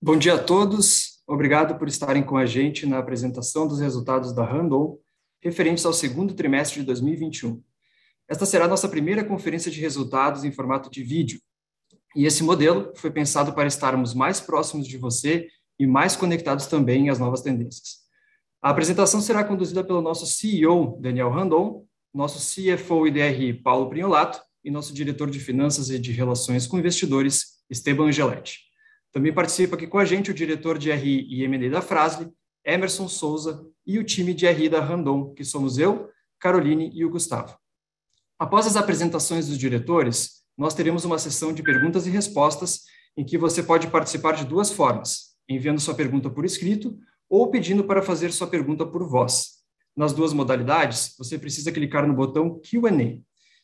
Bom dia a todos. Obrigado por estarem com a gente na apresentação dos resultados da Randon referentes ao segundo trimestre de 2021. Esta será a nossa primeira conferência de resultados em formato de vídeo. E esse modelo foi pensado para estarmos mais próximos de você e mais conectados também às novas tendências. A apresentação será conduzida pelo nosso CEO, Daniel Randon, nosso CFO e DRI, Paulo Priolato, e nosso diretor de Finanças e de Relações com Investidores, Esteban Angeletti. Também participa aqui com a gente o diretor de RI e M&A da Frasle, Emerson Souza, e o time de RI da Randon, que somos eu, Caroline e o Gustavo. Após as apresentações dos diretores, nós teremos uma sessão de perguntas e respostas em que você pode participar de duas formas, enviando sua pergunta por escrito ou pedindo para fazer sua pergunta por voz. Nas duas modalidades, você precisa clicar no botão Q&A.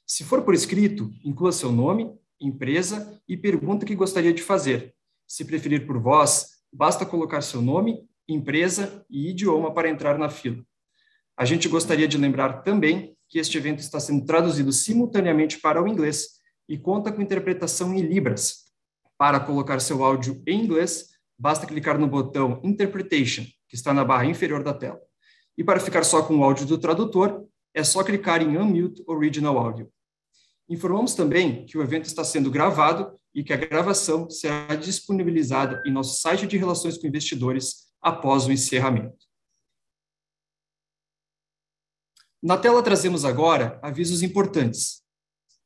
Se for por escrito, inclua seu nome, empresa e pergunta que gostaria de fazer, se preferir por voz, basta colocar seu nome, empresa e idioma para entrar na fila. A gente gostaria de lembrar também que este evento está sendo traduzido simultaneamente para o inglês e conta com interpretação em Libras. Para colocar seu áudio em inglês, basta clicar no botão Interpretation, que está na barra inferior da tela. E para ficar só com o áudio do tradutor, é só clicar em Unmute Original Audio. Informamos também que o evento está sendo gravado e que a gravação será disponibilizada em nosso site de relações com investidores após o encerramento. Na tela trazemos agora avisos importantes,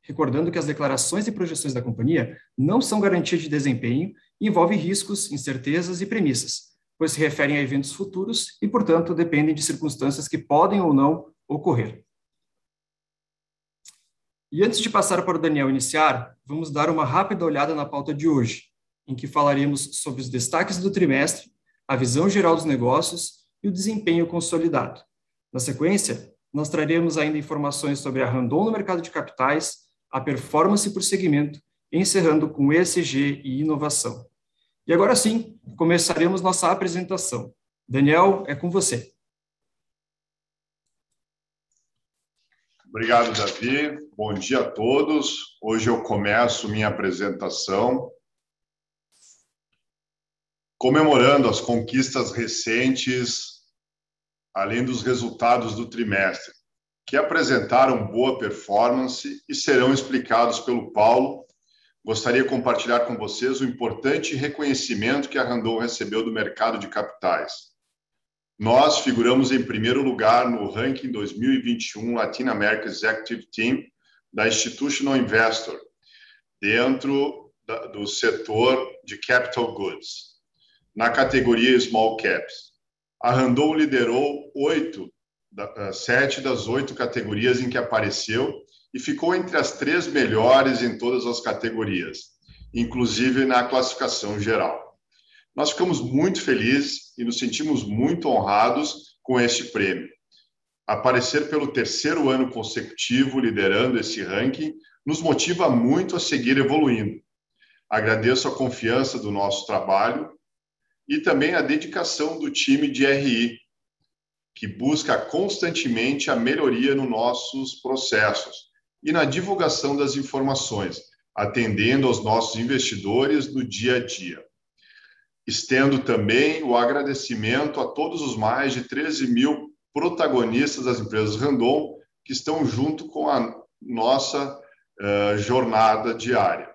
recordando que as declarações e projeções da companhia não são garantia de desempenho e envolvem riscos, incertezas e premissas, pois se referem a eventos futuros e, portanto, dependem de circunstâncias que podem ou não ocorrer. E antes de passar para o Daniel iniciar, vamos dar uma rápida olhada na pauta de hoje, em que falaremos sobre os destaques do trimestre, a visão geral dos negócios e o desempenho consolidado. Na sequência, nós traremos ainda informações sobre a Randon no mercado de capitais, a performance por segmento, encerrando com ESG e inovação. E agora sim, começaremos nossa apresentação. Daniel, é com você. Obrigado, Davi. Bom dia a todos. Hoje eu começo minha apresentação comemorando as conquistas recentes, além dos resultados do trimestre, que apresentaram boa performance e serão explicados pelo Paulo. Gostaria de compartilhar com vocês o importante reconhecimento que a Randon recebeu do mercado de capitais. Nós figuramos em primeiro lugar no ranking 2021 Latin America Executive Team da Institutional Investor, dentro do setor de capital goods, na categoria Small Caps. A Randon liderou oito, eh, sete das oito categorias em que apareceu e ficou entre as três melhores em todas as categorias, inclusive na classificação geral. Nós ficamos muito felizes e nos sentimos muito honrados com este prêmio. Aparecer pelo terceiro ano consecutivo liderando esse ranking nos motiva muito a seguir evoluindo. Agradeço a confiança do nosso trabalho e também a dedicação do time de RI, que busca constantemente a melhoria nos nossos processos e na divulgação das informações, atendendo aos nossos investidores no dia a dia. Estendo também o agradecimento a todos os mais de 13 mil protagonistas das empresas Randon que estão junto com a nossa uh, jornada diária.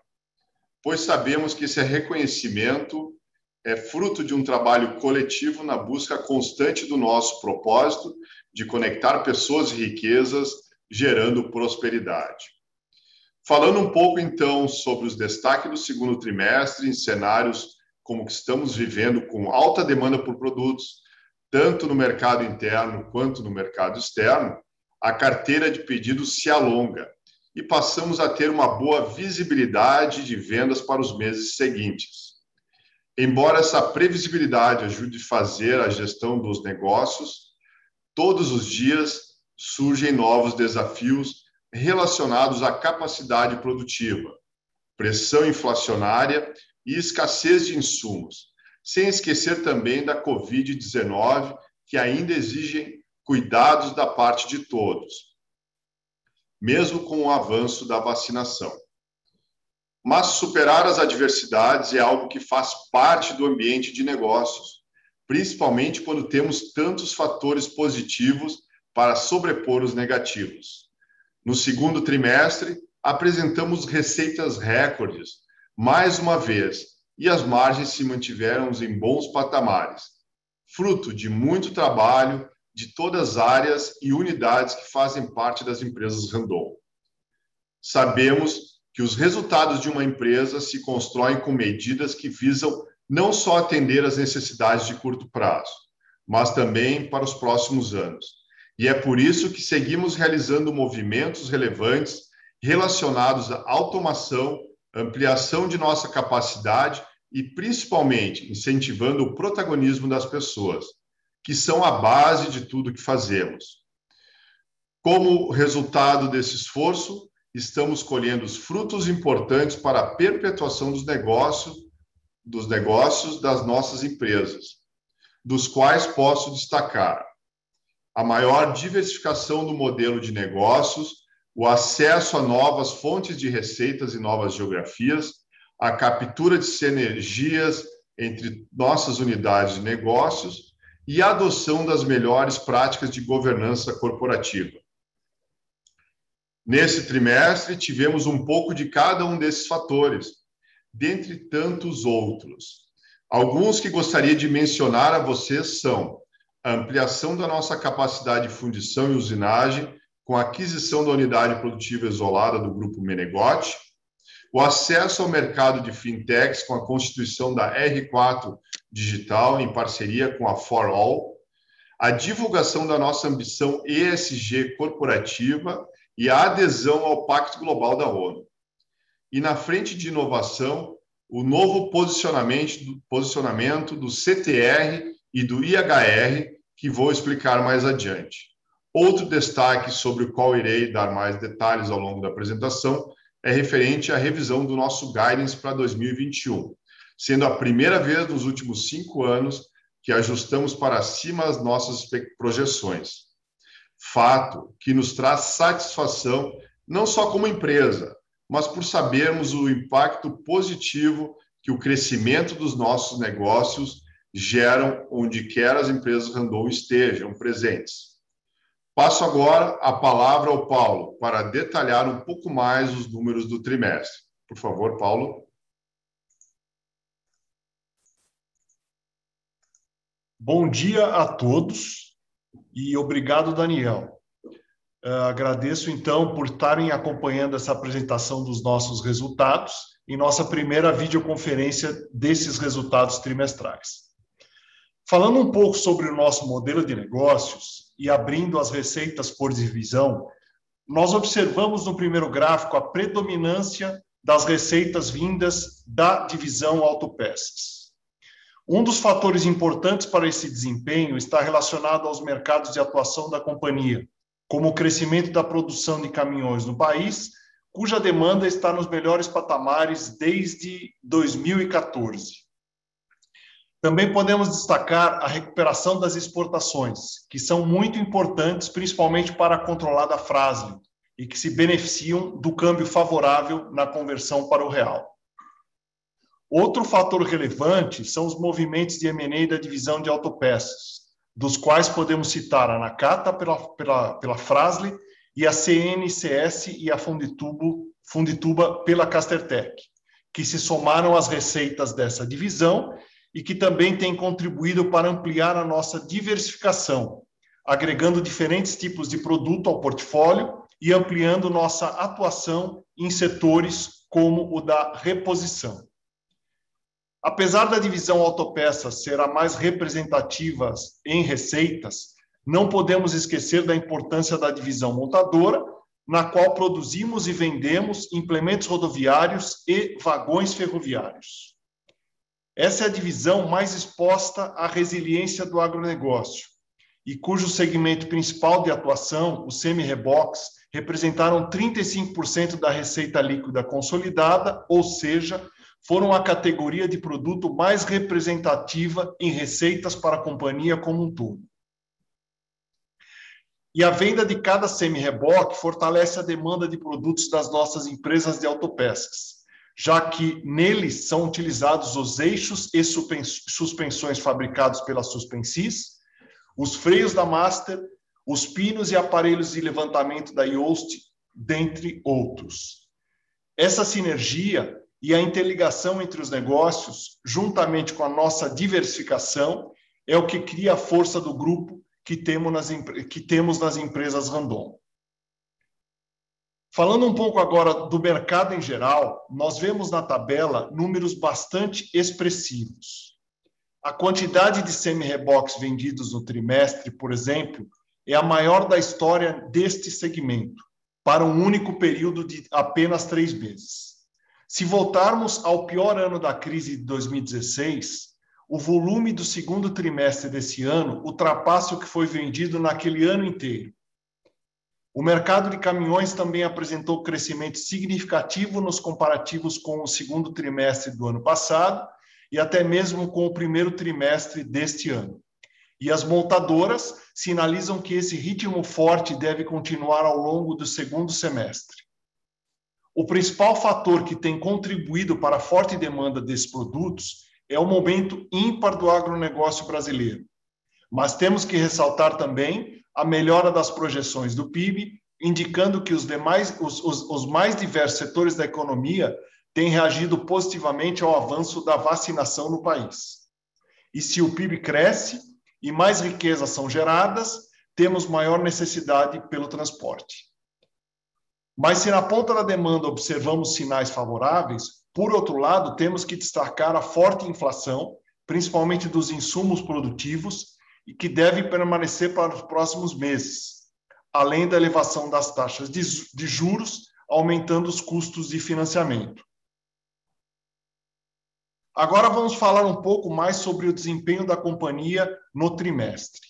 Pois sabemos que esse reconhecimento é fruto de um trabalho coletivo na busca constante do nosso propósito de conectar pessoas e riquezas, gerando prosperidade. Falando um pouco, então, sobre os destaques do segundo trimestre em cenários como que estamos vivendo com alta demanda por produtos, tanto no mercado interno quanto no mercado externo, a carteira de pedidos se alonga e passamos a ter uma boa visibilidade de vendas para os meses seguintes. Embora essa previsibilidade ajude a fazer a gestão dos negócios, todos os dias surgem novos desafios relacionados à capacidade produtiva, pressão inflacionária e escassez de insumos, sem esquecer também da Covid-19, que ainda exigem cuidados da parte de todos, mesmo com o avanço da vacinação. Mas superar as adversidades é algo que faz parte do ambiente de negócios, principalmente quando temos tantos fatores positivos para sobrepor os negativos. No segundo trimestre, apresentamos receitas recordes, mais uma vez, e as margens se mantiveram em bons patamares, fruto de muito trabalho de todas as áreas e unidades que fazem parte das empresas Randon. Sabemos que os resultados de uma empresa se constroem com medidas que visam não só atender às necessidades de curto prazo, mas também para os próximos anos. E é por isso que seguimos realizando movimentos relevantes relacionados à automação, ampliação de nossa capacidade e, principalmente, incentivando o protagonismo das pessoas, que são a base de tudo que fazemos. Como resultado desse esforço, estamos colhendo os frutos importantes para a perpetuação dos negócios, dos negócios das nossas empresas, dos quais posso destacar a maior diversificação do modelo de negócios, o acesso a novas fontes de receitas e novas geografias, a captura de sinergias entre nossas unidades de negócios e a adoção das melhores práticas de governança corporativa. Nesse trimestre, tivemos um pouco de cada um desses fatores, dentre tantos outros. Alguns que gostaria de mencionar a vocês são a ampliação da nossa capacidade de fundição e usinagem com a aquisição da unidade produtiva isolada do Grupo Menegote, o acesso ao mercado de fintechs com a constituição da R4 Digital em parceria com a For All, a divulgação da nossa ambição ESG corporativa e a adesão ao Pacto Global da ONU. E na frente de inovação, o novo posicionamento, posicionamento do CTR e do IHR, que vou explicar mais adiante. Outro destaque sobre o qual irei dar mais detalhes ao longo da apresentação é referente à revisão do nosso guidance para 2021, sendo a primeira vez nos últimos cinco anos que ajustamos para cima as nossas projeções. Fato que nos traz satisfação não só como empresa, mas por sabermos o impacto positivo que o crescimento dos nossos negócios geram onde quer as empresas Randon estejam presentes. Passo agora a palavra ao Paulo para detalhar um pouco mais os números do trimestre. Por favor, Paulo. Bom dia a todos e obrigado, Daniel. Uh, agradeço, então, por estarem acompanhando essa apresentação dos nossos resultados em nossa primeira videoconferência desses resultados trimestrais. Falando um pouco sobre o nosso modelo de negócios, e abrindo as receitas por divisão, nós observamos no primeiro gráfico a predominância das receitas vindas da divisão autopeças. Um dos fatores importantes para esse desempenho está relacionado aos mercados de atuação da companhia, como o crescimento da produção de caminhões no país, cuja demanda está nos melhores patamares desde 2014. Também podemos destacar a recuperação das exportações, que são muito importantes, principalmente para a controlada frase, e que se beneficiam do câmbio favorável na conversão para o real. Outro fator relevante são os movimentos de M&A da divisão de autopeças, dos quais podemos citar a Nakata pela, pela, pela Frasle e a CNCS e a Fundituba pela Castertech, que se somaram às receitas dessa divisão e que também tem contribuído para ampliar a nossa diversificação, agregando diferentes tipos de produto ao portfólio e ampliando nossa atuação em setores como o da reposição. Apesar da divisão autopeças ser a mais representativa em receitas, não podemos esquecer da importância da divisão montadora, na qual produzimos e vendemos implementos rodoviários e vagões ferroviários. Essa é a divisão mais exposta à resiliência do agronegócio e cujo segmento principal de atuação, os semi-reboques, representaram 35% da receita líquida consolidada, ou seja, foram a categoria de produto mais representativa em receitas para a companhia como um todo. E a venda de cada semi-reboque fortalece a demanda de produtos das nossas empresas de autopeças já que neles são utilizados os eixos e suspensões fabricados pela Suspensis, os freios da Master, os pinos e aparelhos de levantamento da Yoast, dentre outros. Essa sinergia e a interligação entre os negócios, juntamente com a nossa diversificação, é o que cria a força do grupo que temos nas, que temos nas empresas Randon. Falando um pouco agora do mercado em geral, nós vemos na tabela números bastante expressivos. A quantidade de semi-reboques vendidos no trimestre, por exemplo, é a maior da história deste segmento, para um único período de apenas três meses. Se voltarmos ao pior ano da crise de 2016, o volume do segundo trimestre desse ano ultrapassa o que foi vendido naquele ano inteiro. O mercado de caminhões também apresentou crescimento significativo nos comparativos com o segundo trimestre do ano passado e até mesmo com o primeiro trimestre deste ano. E as montadoras sinalizam que esse ritmo forte deve continuar ao longo do segundo semestre. O principal fator que tem contribuído para a forte demanda desses produtos é o momento ímpar do agronegócio brasileiro. Mas temos que ressaltar também a melhora das projeções do PIB, indicando que os, demais, os, os, os mais diversos setores da economia têm reagido positivamente ao avanço da vacinação no país. E se o PIB cresce e mais riquezas são geradas, temos maior necessidade pelo transporte. Mas se na ponta da demanda observamos sinais favoráveis, por outro lado, temos que destacar a forte inflação, principalmente dos insumos produtivos, e que deve permanecer para os próximos meses, além da elevação das taxas de, juros, aumentando os custos de financiamento. Agora vamos falar um pouco mais sobre o desempenho da companhia no trimestre.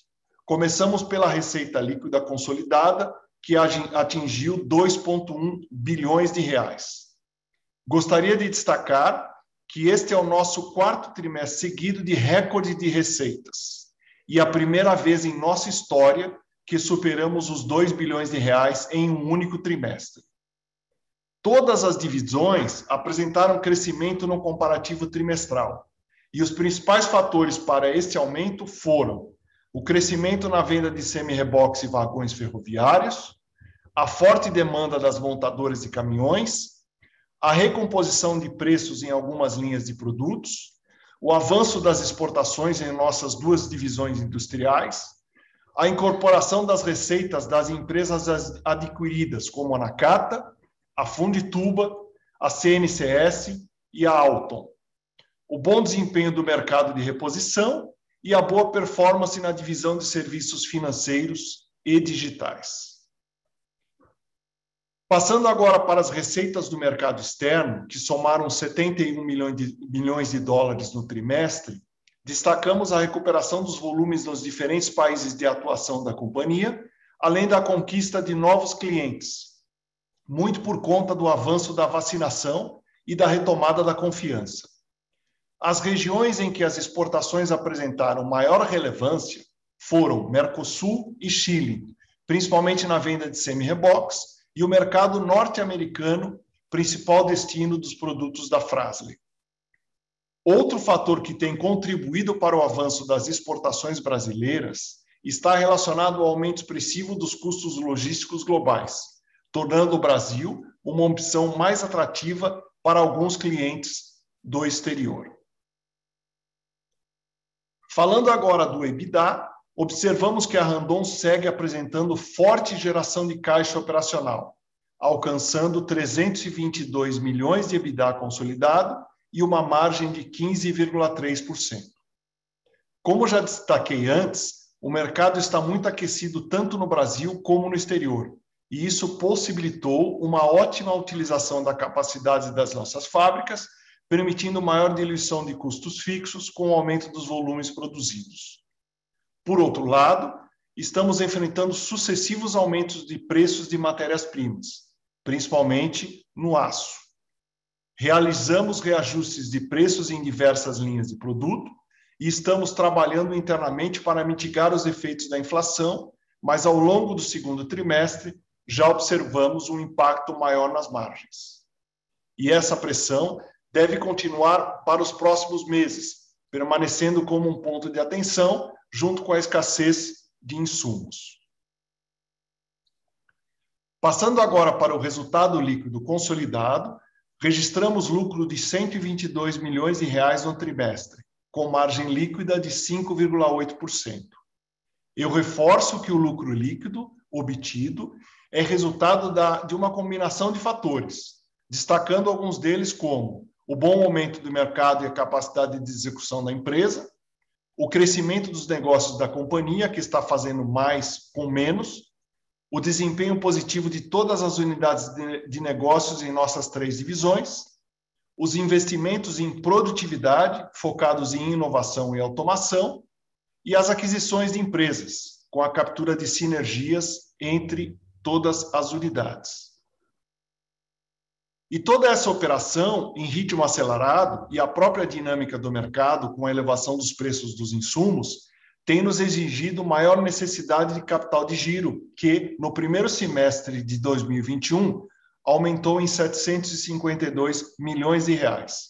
Começamos pela receita líquida consolidada, que atingiu 2,1 bilhões de reais. Gostaria de destacar que este é o nosso quarto trimestre seguido de recorde de receitas e a primeira vez em nossa história que superamos os 2 bilhões de reais em um único trimestre. Todas as divisões apresentaram crescimento no comparativo trimestral, e os principais fatores para este aumento foram o crescimento na venda de semi-reboques e vagões ferroviários, a forte demanda das montadoras de caminhões, a recomposição de preços em algumas linhas de produtos, o avanço das exportações em nossas duas divisões industriais, a incorporação das receitas das empresas adquiridas, como a Nakata, a Fundituba, a CNCS e a Alton, o bom desempenho do mercado de reposição e a boa performance na divisão de serviços financeiros e digitais. Passando agora para as receitas do mercado externo, que somaram 71 milhões de, milhões de dólares no trimestre, destacamos a recuperação dos volumes nos diferentes países de atuação da companhia, além da conquista de novos clientes, muito por conta do avanço da vacinação e da retomada da confiança. As regiões em que as exportações apresentaram maior relevância foram Mercosul e Chile, principalmente na venda de semi-reboques, e o mercado norte-americano, principal destino dos produtos da Frasley. Outro fator que tem contribuído para o avanço das exportações brasileiras está relacionado ao aumento expressivo dos custos logísticos globais, tornando o Brasil uma opção mais atrativa para alguns clientes do exterior. Falando agora do EBITDA, observamos que a Randon segue apresentando forte geração de caixa operacional, alcançando 322 milhões de EBITDA consolidado e uma margem de 15,3%. Como já destaquei antes, o mercado está muito aquecido tanto no Brasil como no exterior, e isso possibilitou uma ótima utilização da capacidade das nossas fábricas, permitindo maior diluição de custos fixos com o aumento dos volumes produzidos. Por outro lado, estamos enfrentando sucessivos aumentos de preços de matérias-primas, principalmente no aço. Realizamos reajustes de preços em diversas linhas de produto e estamos trabalhando internamente para mitigar os efeitos da inflação, mas ao longo do segundo trimestre já observamos um impacto maior nas margens. e essa pressão deve continuar para os próximos meses, permanecendo como um ponto de atenção junto com a escassez de insumos. Passando agora para o resultado líquido consolidado, registramos lucro de 122 milhões de reais no trimestre, com margem líquida de 5,8%. Eu reforço que o lucro líquido obtido é resultado da, de uma combinação de fatores, destacando alguns deles como o bom aumento do mercado e a capacidade de execução da empresa, o crescimento dos negócios da companhia, que está fazendo mais com menos, o desempenho positivo de todas as unidades de, negócios em nossas três divisões, os investimentos em produtividade, focados em inovação e automação, e as aquisições de empresas, com a captura de sinergias entre todas as unidades. E toda essa operação em ritmo acelerado e a própria dinâmica do mercado com a elevação dos preços dos insumos tem nos exigido maior necessidade de capital de giro, que no primeiro semestre de 2021 aumentou em 752 milhões de reais.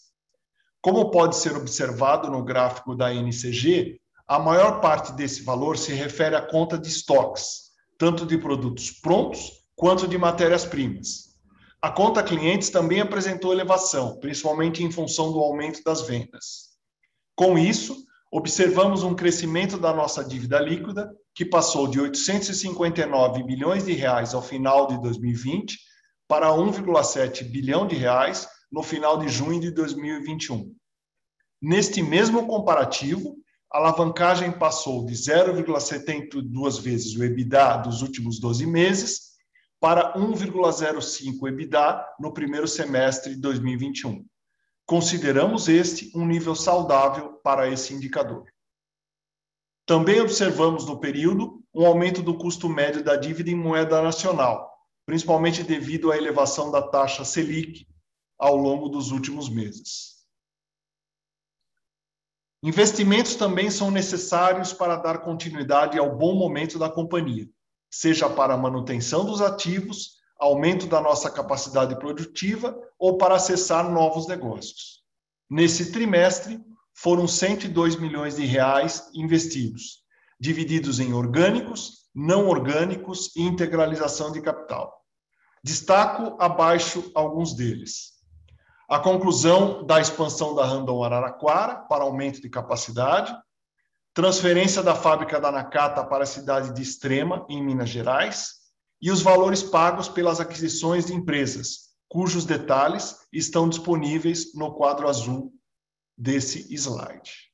Como pode ser observado no gráfico da NCG, a maior parte desse valor se refere à conta de estoques, tanto de produtos prontos quanto de matérias-primas. A conta clientes também apresentou elevação, principalmente em função do aumento das vendas. Com isso, observamos um crescimento da nossa dívida líquida, que passou de 859 bilhões de reais ao final de 2020 para 1,7 bilhão de reais no final de junho de 2021. Neste mesmo comparativo, a alavancagem passou de 0,72 vezes o EBITDA dos últimos 12 meses para 1,05 EBITDA no primeiro semestre de 2021. Consideramos este um nível saudável para esse indicador. Também observamos no período um aumento do custo médio da dívida em moeda nacional, principalmente devido à elevação da taxa Selic ao longo dos últimos meses. Investimentos também são necessários para dar continuidade ao bom momento da companhia, seja para a manutenção dos ativos, aumento da nossa capacidade produtiva ou para acessar novos negócios. Nesse trimestre, foram 102 milhões de reais investidos, divididos em orgânicos, não orgânicos e integralização de capital. Destaco abaixo alguns deles. A conclusão da expansão da Randon Araraquara para aumento de capacidade, transferência da fábrica da Nakata para a cidade de Extrema, em Minas Gerais, e os valores pagos pelas aquisições de empresas, cujos detalhes estão disponíveis no quadro azul desse slide.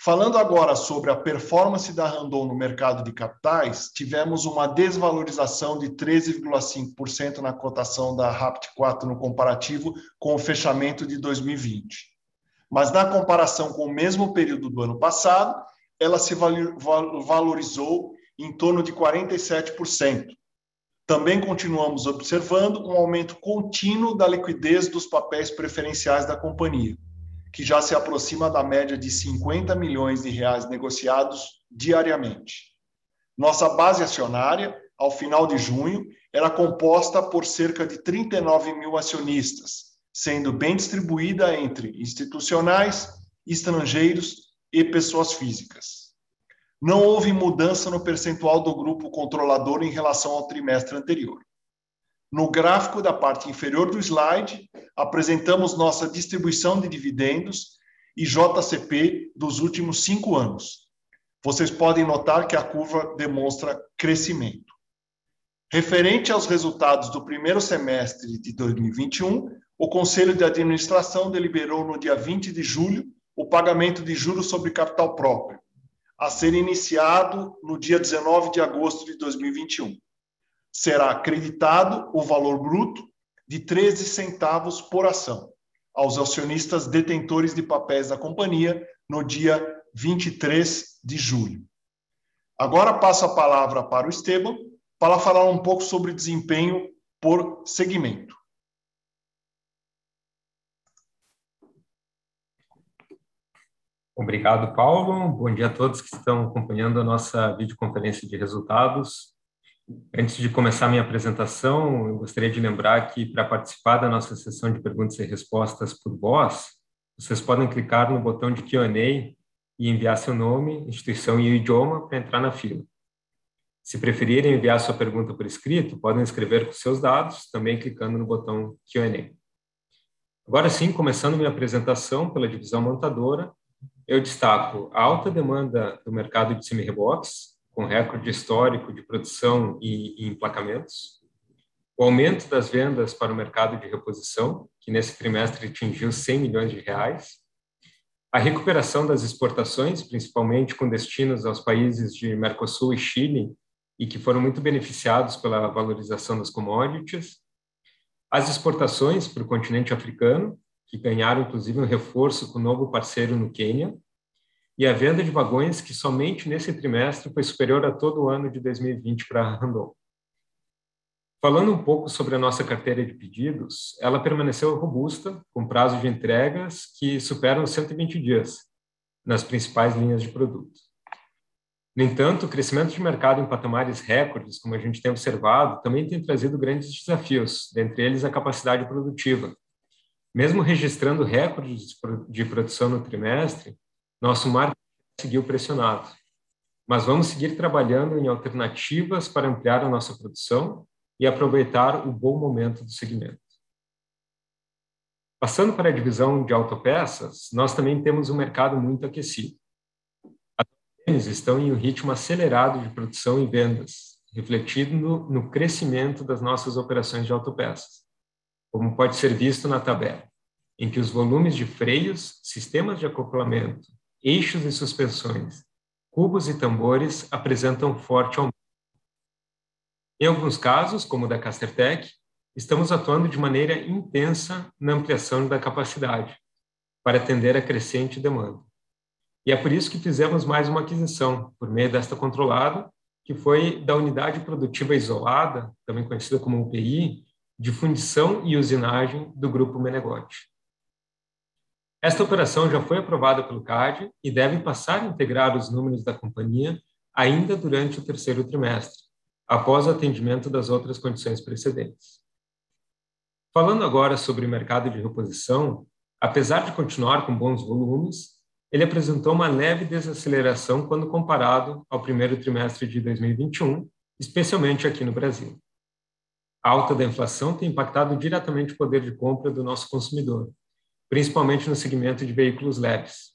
Falando agora sobre a performance da Randon no mercado de capitais, tivemos uma desvalorização de 13,5% na cotação da Rapt 4 no comparativo com o fechamento de 2020. Mas na comparação com o mesmo período do ano passado, ela se valorizou em torno de 47%. Também continuamos observando um aumento contínuo da liquidez dos papéis preferenciais da companhia, que já se aproxima da média de 50 milhões de reais negociados diariamente. Nossa base acionária, ao final de junho, era composta por cerca de 39 mil acionistas, sendo bem distribuída entre institucionais, estrangeiros e pessoas físicas não houve mudança no percentual do grupo controlador em relação ao trimestre anterior. No gráfico da parte inferior do slide, apresentamos nossa distribuição de dividendos e JCP dos últimos cinco anos. Vocês podem notar que a curva demonstra crescimento. Referente aos resultados do primeiro semestre de 2021, o Conselho de Administração deliberou no dia 20 de julho o pagamento de juros sobre capital próprio, a ser iniciado no dia 19 de agosto de 2021. Será acreditado o valor bruto de 13 centavos por ação aos acionistas detentores de papéis da companhia no dia 23 de julho. Agora passo a palavra para o Esteban para falar um pouco sobre desempenho por segmento. Obrigado, Paulo. Bom dia a todos que estão acompanhando a nossa videoconferência de resultados. Antes de começar minha apresentação, eu gostaria de lembrar que para participar da nossa sessão de perguntas e respostas por voz, vocês podem clicar no botão de Q&A e enviar seu nome, instituição e idioma para entrar na fila. Se preferirem enviar sua pergunta por escrito, podem escrever com seus dados, também clicando no botão Q&A. Agora sim, começando minha apresentação pela divisão montadora, eu destaco a alta demanda do mercado de semi-reboques, com recorde histórico de produção e, e emplacamentos, o aumento das vendas para o mercado de reposição, que nesse trimestre atingiu 100 milhões de reais, a recuperação das exportações, principalmente com destinos aos países de Mercosul e Chile, e que foram muito beneficiados pela valorização das commodities. As exportações para o continente africano, que ganharam inclusive um reforço com o novo parceiro no Quênia, e a venda de vagões que somente nesse trimestre foi superior a todo o ano de 2020 para a Randon. Falando um pouco sobre a nossa carteira de pedidos, ela permaneceu robusta, com prazo de entregas que superam 120 dias nas principais linhas de produto. No entanto, o crescimento de mercado em patamares recordes, como a gente tem observado, também tem trazido grandes desafios, dentre eles a capacidade produtiva. Mesmo registrando recordes de produção no trimestre, nosso marketing seguiu pressionado. Mas vamos seguir trabalhando em alternativas para ampliar a nossa produção e aproveitar o bom momento do segmento. Passando para a divisão de autopeças, nós também temos um mercado muito aquecido estão em um ritmo acelerado de produção e vendas, refletindo no, no crescimento das nossas operações de autopeças, como pode ser visto na tabela, em que os volumes de freios, sistemas de acoplamento, eixos e suspensões, cubos e tambores apresentam forte aumento. Em alguns casos, como o da Castertech, estamos atuando de maneira intensa na ampliação da capacidade, para atender a crescente demanda. E é por isso que fizemos mais uma aquisição, por meio desta controlada, que foi da unidade produtiva isolada, também conhecida como UPI, de fundição e usinagem do Grupo Menegote. Esta operação já foi aprovada pelo CAD e deve passar a integrar os números da companhia ainda durante o terceiro trimestre, após o atendimento das outras condições precedentes. Falando agora sobre o mercado de reposição, apesar de continuar com bons volumes, ele apresentou uma leve desaceleração quando comparado ao primeiro trimestre de 2021, especialmente aqui no Brasil. A alta da inflação tem impactado diretamente o poder de compra do nosso consumidor, principalmente no segmento de veículos leves.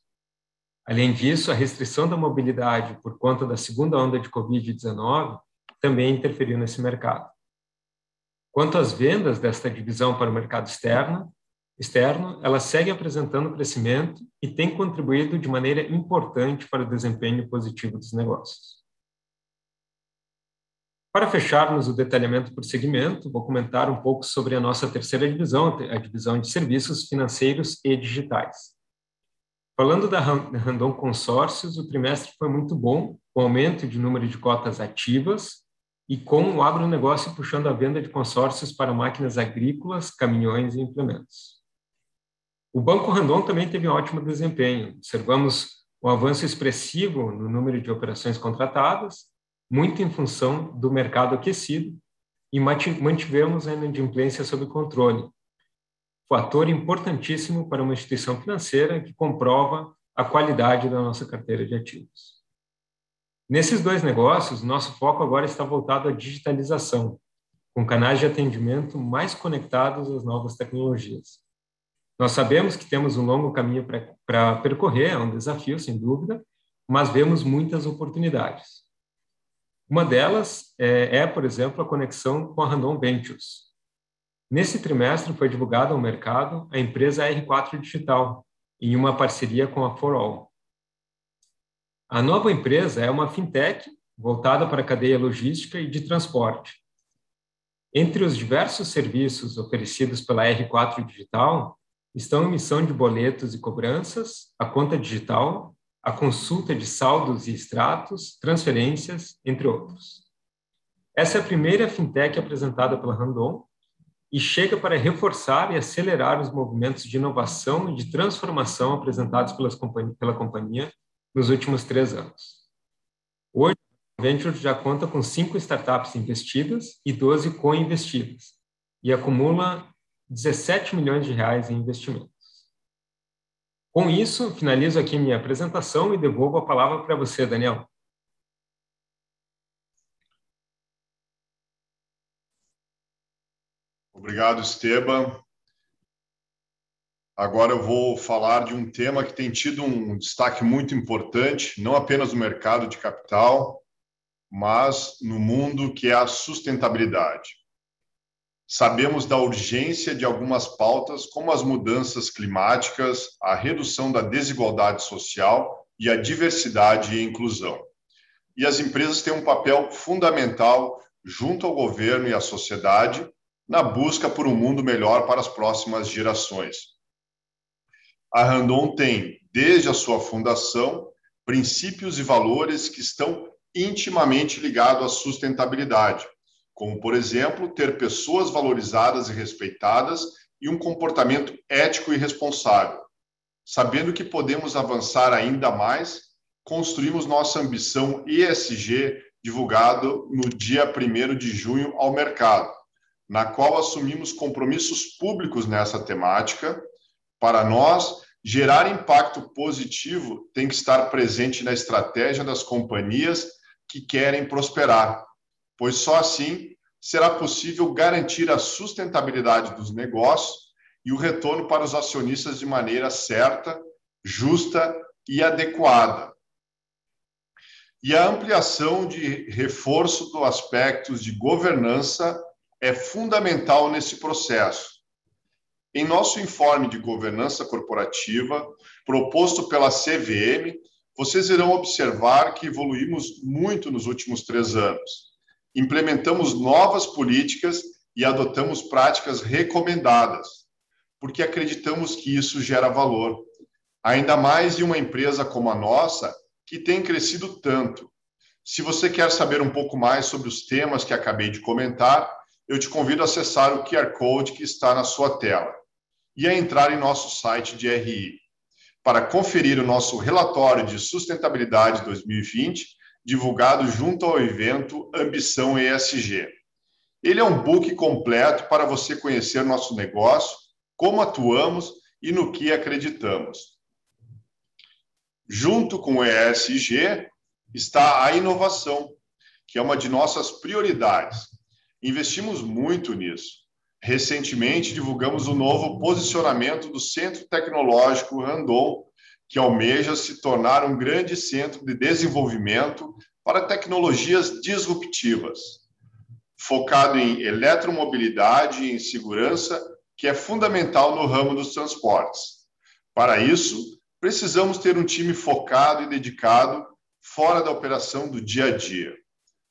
Além disso, a restrição da mobilidade por conta da segunda onda de Covid-19 também interferiu nesse mercado. Quanto às vendas desta divisão para o mercado externo, externo, ela segue apresentando crescimento e tem contribuído de maneira importante para o desempenho positivo dos negócios. Para fecharmos o detalhamento por segmento, vou comentar um pouco sobre a nossa terceira divisão, a divisão de serviços financeiros e digitais. Falando da Randon Consórcios, o trimestre foi muito bom, com aumento de número de cotas ativas e com o agronegócio puxando a venda de consórcios para máquinas agrícolas, caminhões e implementos. O Banco Randon também teve um ótimo desempenho. Observamos um avanço expressivo no número de operações contratadas, muito em função do mercado aquecido, e mantivemos a inadimplência sob controle, fator importantíssimo para uma instituição financeira que comprova a qualidade da nossa carteira de ativos. Nesses dois negócios, nosso foco agora está voltado à digitalização, com canais de atendimento mais conectados às novas tecnologias. Nós sabemos que temos um longo caminho para percorrer, é um desafio, sem dúvida, mas vemos muitas oportunidades. Uma delas é, é, por exemplo, a conexão com a Randon Ventures. Nesse trimestre foi divulgada ao mercado a empresa R4 Digital, em uma parceria com a For All. A nova empresa é uma fintech voltada para a cadeia logística e de transporte. Entre os diversos serviços oferecidos pela R4 Digital, estão emissão de boletos e cobranças, a conta digital, a consulta de saldos e extratos, transferências, entre outros. Essa é a primeira fintech apresentada pela Randon e chega para reforçar e acelerar os movimentos de inovação e de transformação apresentados pela companhia nos últimos três anos. Hoje, Venture já conta com cinco startups investidas e 12 co-investidas e acumula 17 milhões de reais em investimentos. Com isso, finalizo aqui minha apresentação e devolvo a palavra para você, Daniel. Obrigado, Esteban. Agora eu vou falar de um tema que tem tido um destaque muito importante, não apenas no mercado de capital, mas no mundo que é a sustentabilidade. Sabemos da urgência de algumas pautas, como as mudanças climáticas, a redução da desigualdade social e a diversidade e inclusão. E as empresas têm um papel fundamental junto ao governo e à sociedade na busca por um mundo melhor para as próximas gerações. A Randon tem, desde a sua fundação, princípios e valores que estão intimamente ligados à sustentabilidade, como, por exemplo, ter pessoas valorizadas e respeitadas e um comportamento ético e responsável. Sabendo que podemos avançar ainda mais, construímos nossa ambição ESG divulgado no dia 1 de junho ao mercado, na qual assumimos compromissos públicos nessa temática. Para nós, gerar impacto positivo tem que estar presente na estratégia das companhias que querem prosperar, pois só assim será possível garantir a sustentabilidade dos negócios e o retorno para os acionistas de maneira certa, justa e adequada. E a ampliação de reforço dos aspectos de governança é fundamental nesse processo. Em nosso informe de governança corporativa, proposto pela CVM, vocês irão observar que evoluímos muito nos últimos três anos. Implementamos novas políticas e adotamos práticas recomendadas, porque acreditamos que isso gera valor, ainda mais em uma empresa como a nossa, que tem crescido tanto. Se você quer saber um pouco mais sobre os temas que acabei de comentar, eu te convido a acessar o QR Code que está na sua tela e a entrar em nosso site de RI para conferir o nosso relatório de sustentabilidade 2020, divulgado junto ao evento Ambição ESG. Ele é um book completo para você conhecer nosso negócio, como atuamos e no que acreditamos. Junto com o ESG está a inovação, que é uma de nossas prioridades Investimos muito nisso. Recentemente, divulgamos o novo posicionamento do Centro Tecnológico Randon, que almeja se tornar um grande centro de desenvolvimento para tecnologias disruptivas, focado em eletromobilidade e em segurança, que é fundamental no ramo dos transportes. Para isso, precisamos ter um time focado e dedicado fora da operação do dia a dia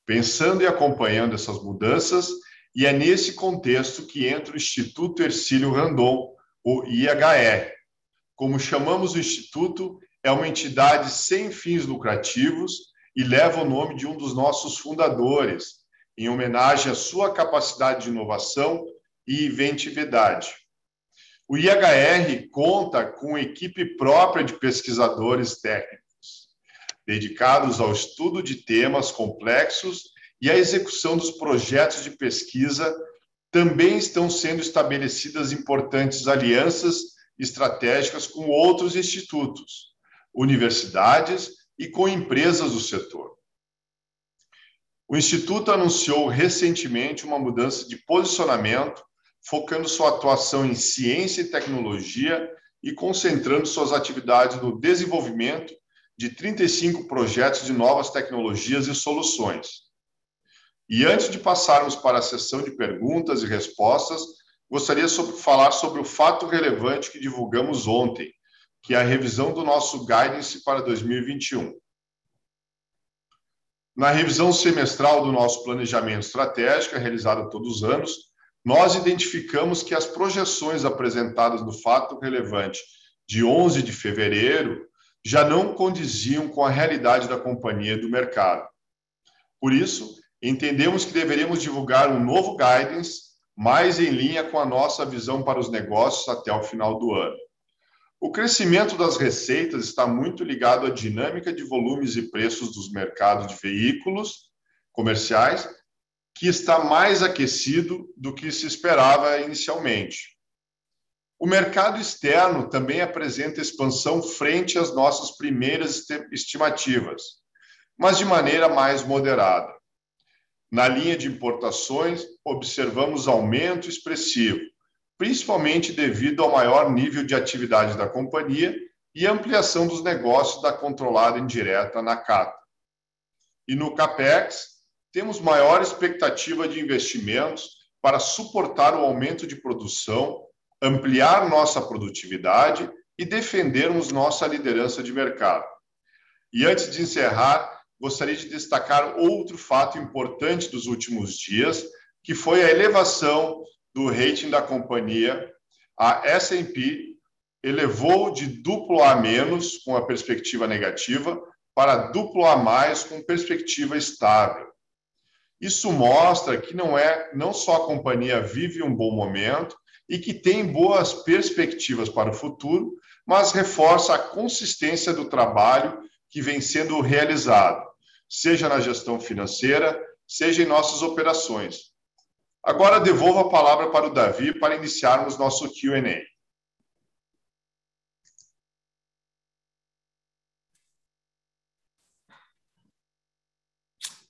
pensando e acompanhando essas mudanças, e é nesse contexto que entra o Instituto Ercílio Randon, o IHR. Como chamamos o Instituto, é uma entidade sem fins lucrativos e leva o nome de um dos nossos fundadores, em homenagem à sua capacidade de inovação e inventividade. O IHR conta com equipe própria de pesquisadores técnicos dedicados ao estudo de temas complexos e à execução dos projetos de pesquisa, também estão sendo estabelecidas importantes alianças estratégicas com outros institutos, universidades e com empresas do setor. O Instituto anunciou recentemente uma mudança de posicionamento, focando sua atuação em ciência e tecnologia e concentrando suas atividades no desenvolvimento de 35 projetos de novas tecnologias e soluções. E antes de passarmos para a sessão de perguntas e respostas, gostaria de falar sobre o fato relevante que divulgamos ontem, que é a revisão do nosso guidance para 2021. Na revisão semestral do nosso planejamento estratégico, realizada todos os anos, nós identificamos que as projeções apresentadas no fato relevante de 11 de fevereiro já não condiziam com a realidade da companhia e do mercado. Por isso, entendemos que deveríamos divulgar um novo guidance mais em linha com a nossa visão para os negócios até o final do ano. O crescimento das receitas está muito ligado à dinâmica de volumes e preços dos mercados de veículos comerciais, que está mais aquecido do que se esperava inicialmente. O mercado externo também apresenta expansão frente às nossas primeiras estimativas, mas de maneira mais moderada. Na linha de importações, observamos aumento expressivo, principalmente devido ao maior nível de atividade da companhia e ampliação dos negócios da controlada indireta na CATA. E no CAPEX, temos maior expectativa de investimentos para suportar o aumento de produção, ampliar nossa produtividade e defendermos nossa liderança de mercado. E antes de encerrar, gostaria de destacar outro fato importante dos últimos dias, que foi a elevação do rating da companhia. A S&P elevou de duplo A menos com a perspectiva negativa para duplo A mais com perspectiva estável. Isso mostra que não é não só a companhia vive um bom momento e que tem boas perspectivas para o futuro, mas reforça a consistência do trabalho que vem sendo realizado, seja na gestão financeira, seja em nossas operações. Agora devolvo a palavra para o Davi para iniciarmos nosso Q&A.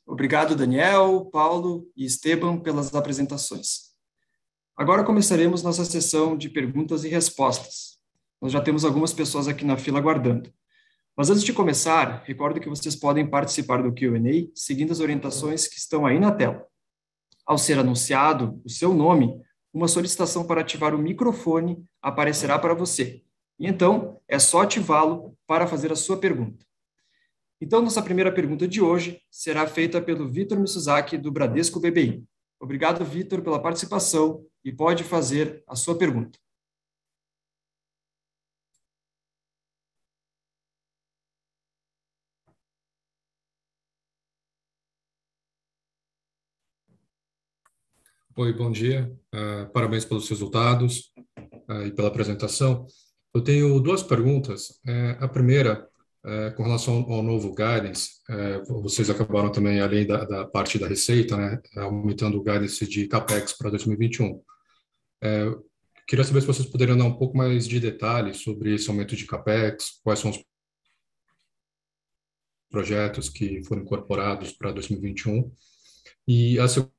Obrigado, Daniel, Paulo e Esteban, pelas apresentações. Agora começaremos nossa sessão de perguntas e respostas. Nós já temos algumas pessoas aqui na fila aguardando. Mas antes de começar, recordo que vocês podem participar do Q&A seguindo as orientações que estão aí na tela. Ao ser anunciado o seu nome, uma solicitação para ativar o microfone aparecerá para você. E então, é só ativá-lo para fazer a sua pergunta. Então, nossa primeira pergunta de hoje será feita pelo Vitor Mitsuzaki, do Bradesco BBI. Obrigado, Vitor, pela participação e pode fazer a sua pergunta. Oi, bom dia. Uh, parabéns pelos resultados uh, e pela apresentação. Eu tenho duas perguntas. Uh, a primeira é, com relação ao novo guidance, é, vocês acabaram também, além da, da, parte da receita, né, aumentando o guidance de CAPEX para 2021. É, queria saber se vocês poderiam dar um pouco mais de detalhes sobre esse aumento de CAPEX, quais são os projetos que foram incorporados para 2021. E a segunda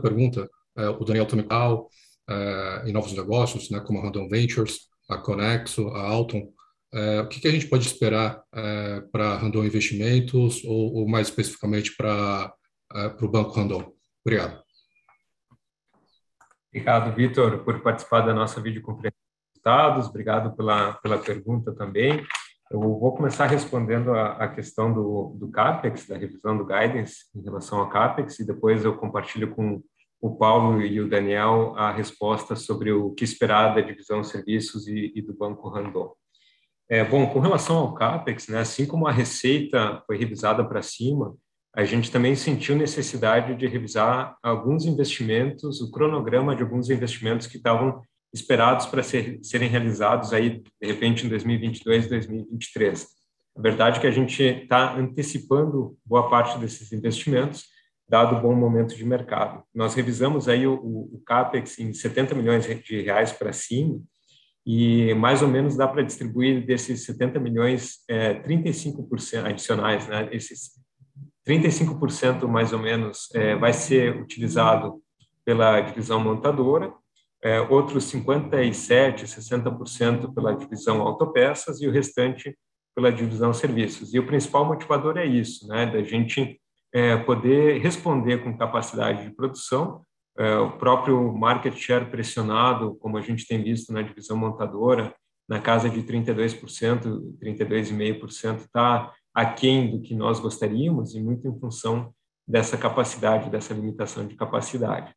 pergunta é, o Daniel Tomical é, em novos negócios, né, como a Random Ventures, a Conexo, a Alton. É, o que, que, a gente pode esperar para Randon Investimentos ou, ou mais especificamente para o Banco Randon? Obrigado. Obrigado, Vitor, por participar da nossa videoconferência de resultados. Obrigado pela, pela pergunta também. Eu vou começar respondendo a, a questão do, do CAPEX, da revisão do guidance em relação ao CAPEX, e depois eu compartilho com o Paulo e o Daniel a resposta sobre o que esperar da divisão serviços e, e do Banco Randon. É, bom, com relação ao CAPEX, né, assim como a receita foi revisada para cima, a gente também sentiu necessidade de revisar alguns investimentos, o cronograma de alguns investimentos que estavam esperados para ser, serem realizados aí, de repente, em 2022, 2023. A verdade é que a gente está antecipando boa parte desses investimentos, dado o bom momento de mercado. Nós revisamos aí o, o CAPEX em 70 milhões de reais para cima, e mais ou menos dá para distribuir desses 70 milhões, é, 35% adicionais, né? Esses 35% mais ou menos é, vai ser utilizado pela divisão montadora, é, outros 57, 60% pela divisão autopeças e o restante pela divisão serviços. E o principal motivador é isso, né? Da gente é, poder responder com capacidade de produção, é, o próprio market share pressionado, como a gente tem visto na divisão montadora, na casa de 32%, 32,5% está aquém do que nós gostaríamos e muito em função dessa capacidade, dessa limitação de capacidade.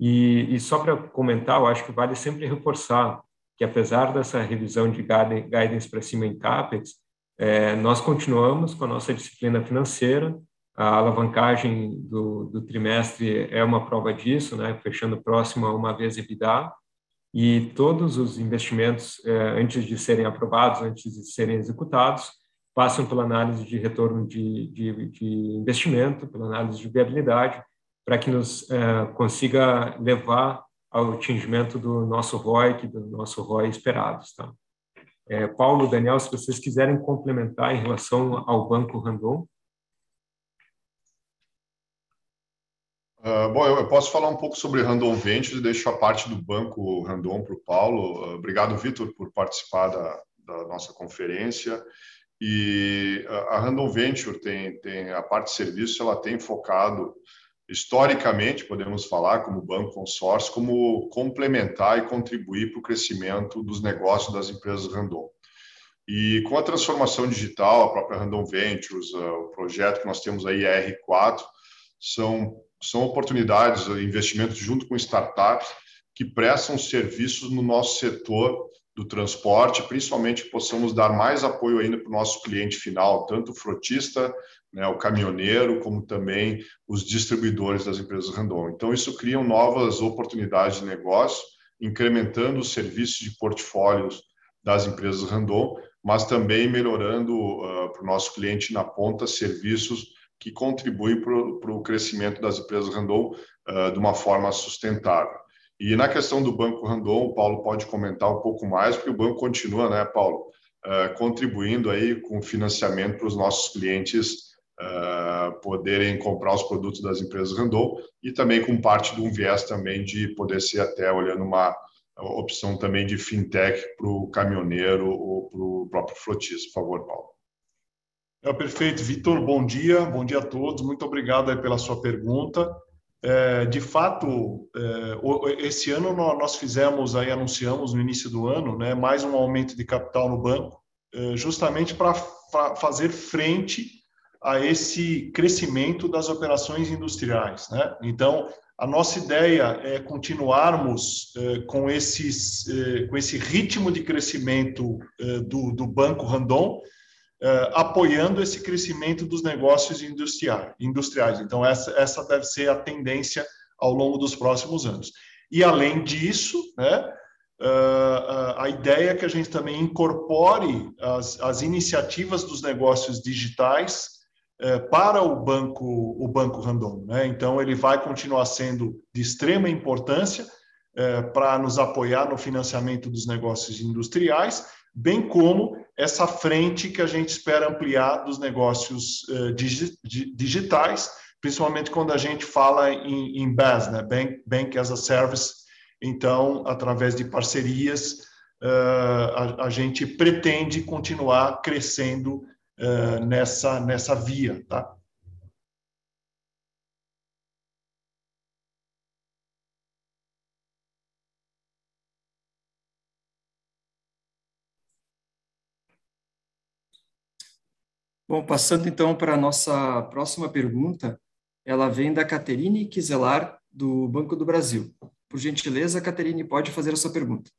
E, e só para comentar, eu acho que vale sempre reforçar que apesar dessa revisão de guidance para cima em CAPEX, é, nós continuamos com a nossa disciplina financeira, A alavancagem do, do trimestre é uma prova disso, né? fechando próximo a uma vez EBITDA, e todos os investimentos, eh, antes de serem aprovados, antes de serem executados, passam pela análise de retorno de, de, de investimento, pela análise de viabilidade, para que nos eh, consiga levar ao atingimento do nosso ROI, do nosso ROI esperados. Tá? É, Paulo, Daniel, se vocês quiserem complementar em relação ao Banco Randon. Uh, bom, eu, eu, posso falar um pouco sobre Randon Ventures e deixo a parte do Banco Randon para o Paulo. Uh, obrigado, Vitor, por participar da, da, nossa conferência. E a Randon Venture tem, tem a parte de serviço, ela tem focado historicamente, podemos falar, como banco consórcio, como complementar e contribuir para o crescimento dos negócios das empresas Randon. E com a transformação digital, a própria Randon Ventures, uh, o projeto que nós temos aí, a R4, são, são oportunidades, uh, investimentos junto com startups que prestam serviços no nosso setor do transporte, principalmente que possamos dar mais apoio ainda para o nosso cliente final, tanto frotista, né, o caminhoneiro, como também os distribuidores das empresas Randon. Então, isso cria novas oportunidades de negócio, incrementando os serviços de portfólios das empresas Randon, mas também melhorando uh, para o nosso cliente na ponta serviços que contribuem para o crescimento das empresas Randon uh, de uma forma sustentável. E na questão do Banco Randon, o Paulo pode comentar um pouco mais, porque o banco continua, né, Paulo, uh, contribuindo aí com financiamento para os nossos clientes uh, poderem comprar os produtos das empresas Randon e também com parte de um viés também de poder ser até olhando uma opção também de fintech para o caminhoneiro ou para o próprio frotista. Por favor, Paulo. É perfeito, Vitor. Bom dia, bom dia a todos. Muito obrigado pela sua pergunta. É, de fato, é, esse ano nós fizemos, aí anunciamos no início do ano, né, mais um aumento de capital no banco, é, justamente para fazer frente a esse crescimento das operações industriais. Né? Então, a nossa ideia é continuarmos com, esses, com esse ritmo de crescimento do, do Banco Randon, uh, apoiando esse crescimento dos negócios industriais. industriais. Então, essa, essa deve ser a tendência ao longo dos próximos anos. E, além disso, né, Uh, a ideia é que a gente também incorpore as, as iniciativas dos negócios digitais para o banco o banco Randon. Né? Então ele vai continuar sendo de extrema importância uh, para nos apoiar no financiamento dos negócios industriais, bem como essa frente que a gente espera ampliar dos negócios uh, digi digitais, principalmente quando a gente fala em, em BaaS, né? Bank, Bank as a Service. Então, através de parcerias, a, a, gente pretende continuar crescendo uh, nessa, nessa via, tá? Bom, passando então para a nossa próxima pergunta, ela vem da Caterine Kiselar, do Banco do Brasil. Por gentileza, Caterine, pode fazer a sua pergunta.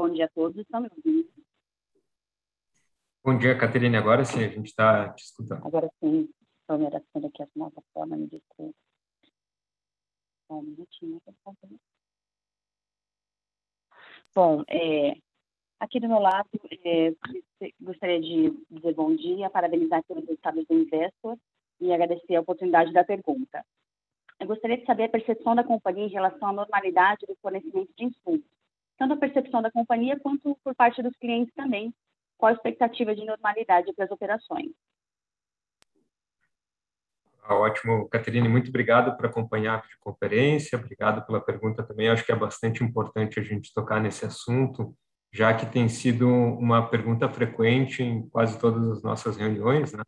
Bom dia a todos, estão me ouvindo? Bom dia, Caterine. Agora sim, a gente está te escutando. Agora sim, estou me adaptando aqui às novas formas, me desculpa. Só um minutinho, por favor. Bom, é, aqui do meu lado, é, gostaria de dizer bom dia, parabenizar pelos resultados do Investor e agradecer a oportunidade da pergunta. Eu gostaria de saber a percepção da companhia em relação à normalidade do fornecimento de insumos tanto a percepção da companhia quanto por parte dos clientes também, qual a expectativa de normalidade para as operações. Ah, ótimo, Caterine, muito obrigado por acompanhar a conferência, obrigado pela pergunta também. Acho que é bastante importante a gente tocar nesse assunto, já que tem sido uma pergunta frequente em quase todas as nossas reuniões, né?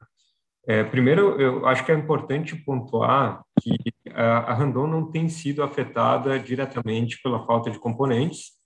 É, primeiro, eu acho que é importante pontuar que a Randon não tem sido afetada diretamente pela falta de componentes.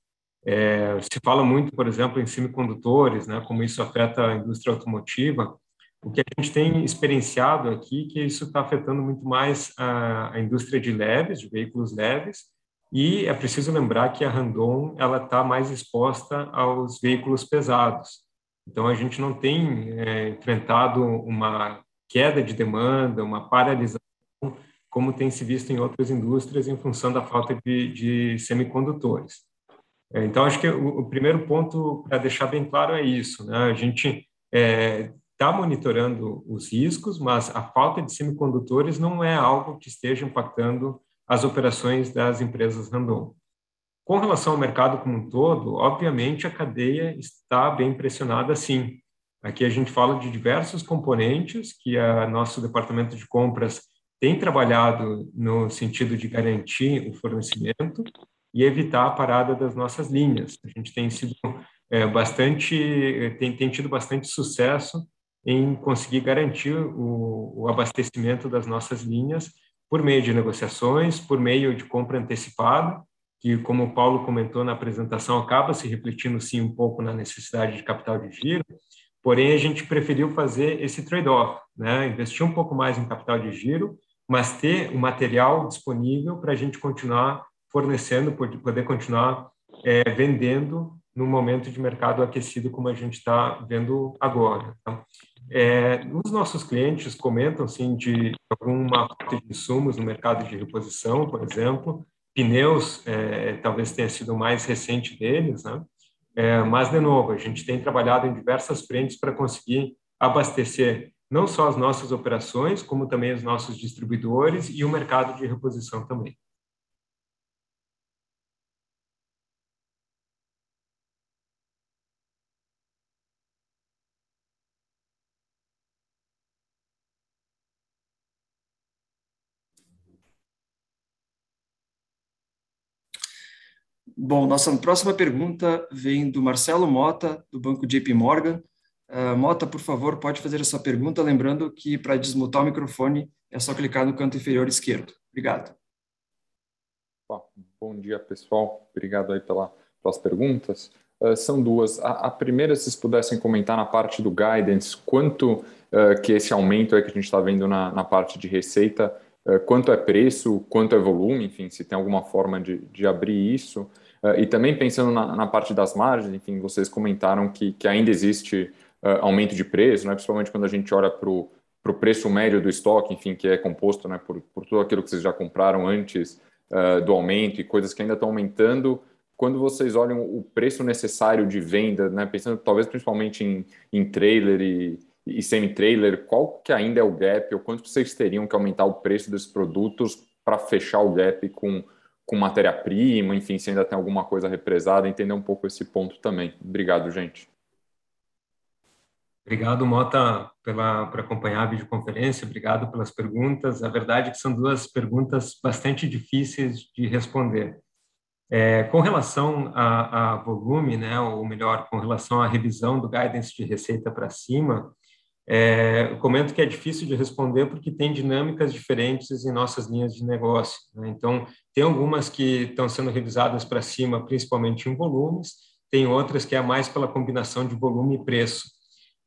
É, se fala muito, por exemplo, em semicondutores, né, como isso afeta a indústria automotiva. O que a gente tem experienciado aqui é que isso está afetando muito mais a, a, indústria de leves, de veículos leves, e é preciso lembrar que a Randon ela está mais exposta aos veículos pesados. Então a gente não tem é, enfrentado uma queda de demanda, uma paralisação, como tem se visto em outras indústrias em função da falta de, de semicondutores. É, então, acho que o, o primeiro ponto para deixar bem claro é isso. Né? A gente está é, tá monitorando os riscos, mas a falta de semicondutores não é algo que esteja impactando as operações das empresas random. Com relação ao mercado como um todo, obviamente a cadeia está bem pressionada sim. Aqui a gente fala de diversos componentes que a nosso departamento de compras tem trabalhado no sentido de garantir o fornecimento e evitar a parada das nossas linhas. A gente tem sido é, bastante, tem, tem, tido bastante sucesso em conseguir garantir o, o abastecimento das nossas linhas por meio de negociações, por meio de compra antecipada, que, como o Paulo comentou na apresentação, acaba se refletindo sim um pouco na necessidade de capital de giro, Porém, a gente preferiu fazer esse trade-off, né? investir um pouco mais em capital de giro, mas ter o material disponível para a gente continuar fornecendo, poder continuar é, vendendo no momento de mercado aquecido como a gente está vendo agora. Tá? É, os nossos clientes comentam sim de alguma falta de insumos no mercado de reposição, por exemplo, pneus é, talvez tenha sido o mais recente deles, né? É, mas, de novo, a gente tem trabalhado em diversas frentes para conseguir abastecer não só as nossas operações, como também os nossos distribuidores e o mercado de reposição também. Bom, nossa próxima pergunta vem do Marcelo Mota, do Banco JP Morgan. Uh, Mota, por favor, pode fazer a sua pergunta, lembrando que para desmutar o microfone é só clicar no canto inferior esquerdo. Obrigado. Bom dia, pessoal. Obrigado aí pela, pelas perguntas. Uh, são duas. A, a, primeira, se vocês pudessem comentar na parte do guidance, quanto uh, que esse aumento é que a gente está vendo na, na parte de receita, quanto é preço, quanto é volume, enfim, se tem alguma forma de, de abrir isso. Uh, e também pensando na, na, parte das margens, enfim, vocês comentaram que, que ainda existe uh, aumento de preço, né, principalmente quando a gente olha para o preço médio do estoque, enfim, que é composto né, por, por tudo aquilo que vocês já compraram antes uh, do aumento e coisas que ainda estão aumentando. Quando vocês olham o preço necessário de venda, né, pensando talvez principalmente em, em trailer e, e semi-trailer, qual que ainda é o gap, ou quanto vocês teriam que aumentar o preço desses produtos para fechar o gap com com matéria-prima, enfim, se ainda tem alguma coisa represada, entender um pouco esse ponto também. Obrigado, gente. Obrigado, Mota, pela, por acompanhar a videoconferência, obrigado pelas perguntas. A verdade é que são duas perguntas bastante difíceis de responder. É, com relação a, a, volume, né, ou melhor, com relação à revisão do guidance de receita para cima, é, eu comento que é difícil de responder porque tem dinâmicas diferentes em nossas linhas de negócio. Né? Então, tem algumas que estão sendo revisadas para cima, principalmente em volumes, tem outras que é mais pela combinação de volume e preço.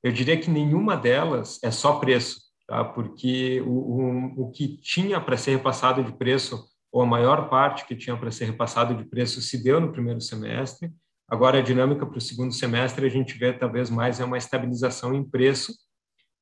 Eu diria que nenhuma delas é só preço, tá? porque o, o, o que tinha para ser repassado de preço, ou a maior parte que tinha para ser repassado de preço, se deu no primeiro semestre. Agora, a dinâmica para o segundo semestre, a gente vê talvez mais é uma estabilização em preço,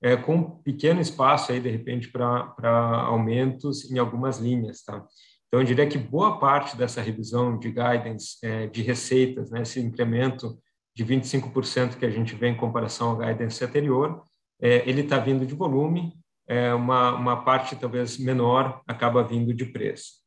é, com pequeno espaço aí de repente para aumentos em algumas linhas, tá? Então eu diria que boa parte dessa revisão de guidance é, de receitas, né, esse incremento de 25% que a gente vê em comparação ao guidance anterior, é, ele está vindo de volume, é, uma, uma parte talvez menor acaba vindo de preço.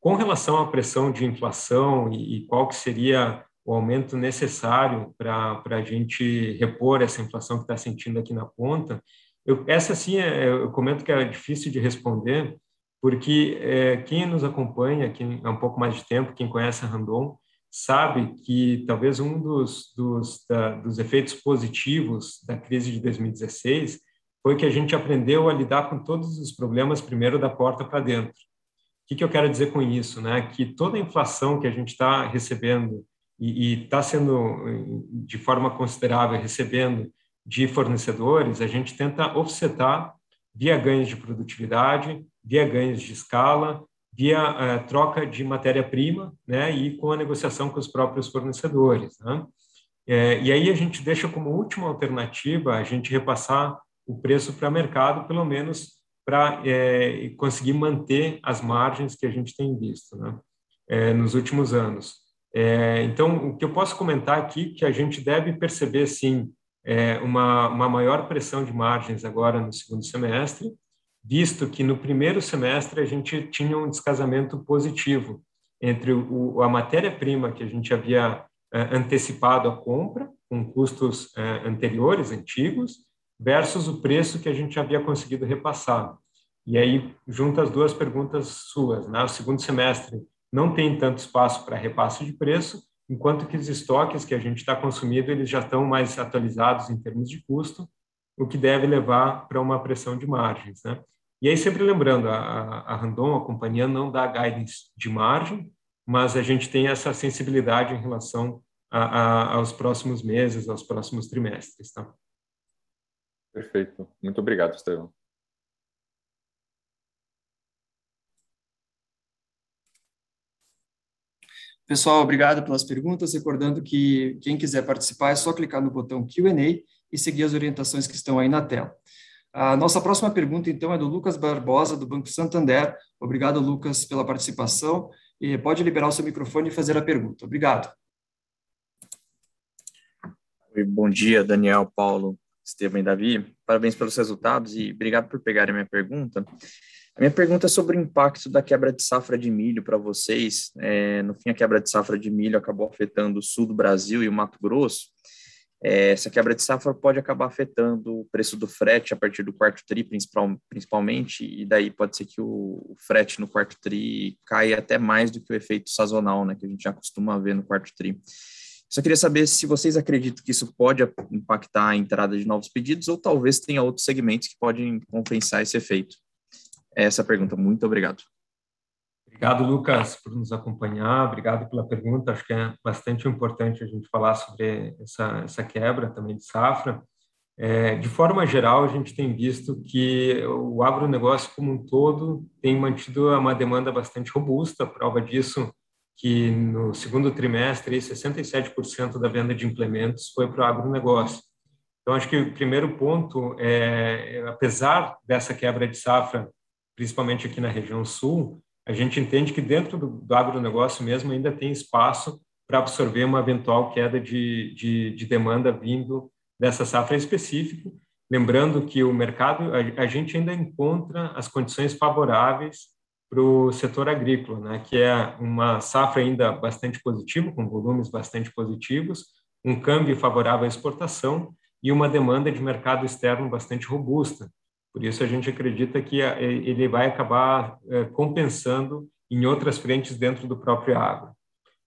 Com relação à pressão de inflação e, e qual que seria o aumento necessário para a gente repor essa inflação que está sentindo aqui na ponta, eu, essa sim, é, eu comento que é difícil de responder, porque é, quem nos acompanha, quem há um pouco mais de tempo, quem conhece a Randon, sabe que talvez um dos, dos, da, dos efeitos positivos da crise de 2016 foi que a gente aprendeu a lidar com todos os problemas primeiro da porta para dentro. O que, que eu quero dizer com isso? Né? Que toda a inflação que a gente está recebendo e está sendo, de forma considerável, recebendo de fornecedores, a gente tenta offsetar via ganhos de produtividade, via ganhos de escala, via uh, troca de matéria-prima, né, e com a negociação com os próprios fornecedores. Né? É, e aí a gente deixa como última alternativa a gente repassar o preço para o mercado, pelo menos para é, conseguir manter as margens que a gente tem visto né, é, nos últimos anos. É, então, o que eu posso comentar aqui que a gente deve perceber, sim, é, uma, uma maior pressão de margens agora no segundo semestre, visto que no primeiro semestre a gente tinha um descasamento positivo entre o, a matéria-prima que a gente havia é, antecipado a compra, com custos é, anteriores, antigos, versus o preço que a gente havia conseguido repassar. E aí, junta as duas perguntas suas. Né? O segundo semestre não tem tanto espaço para repasse de preço, enquanto que os estoques que a gente está consumindo, eles já estão mais atualizados em termos de custo, o que deve levar para uma pressão de margens. Né? E aí, sempre lembrando, a, a Randon, a companhia, não dá guidance de margem, mas a gente tem essa sensibilidade em relação a, a, aos próximos meses, aos próximos trimestres. Tá? Perfeito. Muito obrigado, Estevão. Pessoal, obrigado pelas perguntas. Recordando que quem quiser participar é só clicar no botão Q&A e seguir as orientações que estão aí na tela. A nossa próxima pergunta, então, é do Lucas Barbosa, do Banco Santander. Obrigado, Lucas, pela participação. E pode liberar o seu microfone e fazer a pergunta. Obrigado. Bom dia, Daniel, Paulo, Estevam e Davi. Parabéns pelos resultados e obrigado por pegarem minha pergunta. A minha pergunta é sobre o impacto da quebra de safra de milho para vocês. É, no fim, a quebra de safra de milho acabou afetando o sul do Brasil e o Mato Grosso. É, essa quebra de safra pode acabar afetando o preço do frete a partir do quarto TRI, principal, principalmente, e daí pode ser que o, frete no quarto TRI caia até mais do que o efeito sazonal, né, que a gente já costuma ver no quarto TRI. Só queria saber se vocês acreditam que isso pode impactar a entrada de novos pedidos ou talvez tenha outros segmentos que podem compensar esse efeito essa pergunta. Muito obrigado. Obrigado, Lucas, por nos acompanhar. Obrigado pela pergunta. Acho que é bastante importante a gente falar sobre essa, essa quebra também de safra. É, de forma geral, a gente tem visto que o agronegócio como um todo tem mantido uma demanda bastante robusta. Prova disso que no segundo trimestre, 67% da venda de implementos foi para o agronegócio. Então, acho que o primeiro ponto é, apesar dessa quebra de safra principalmente aqui na região sul, a gente entende que dentro do, do agronegócio mesmo ainda tem espaço para absorver uma eventual queda de, de, de, demanda vindo dessa safra específica. Lembrando que o mercado, a, a gente ainda encontra as condições favoráveis para o setor agrícola, né, que é uma safra ainda bastante positiva, com volumes bastante positivos, um câmbio favorável à exportação e uma demanda de mercado externo bastante robusta, por isso, a gente acredita que eh, ele vai acabar eh, compensando em outras frentes dentro do próprio agro.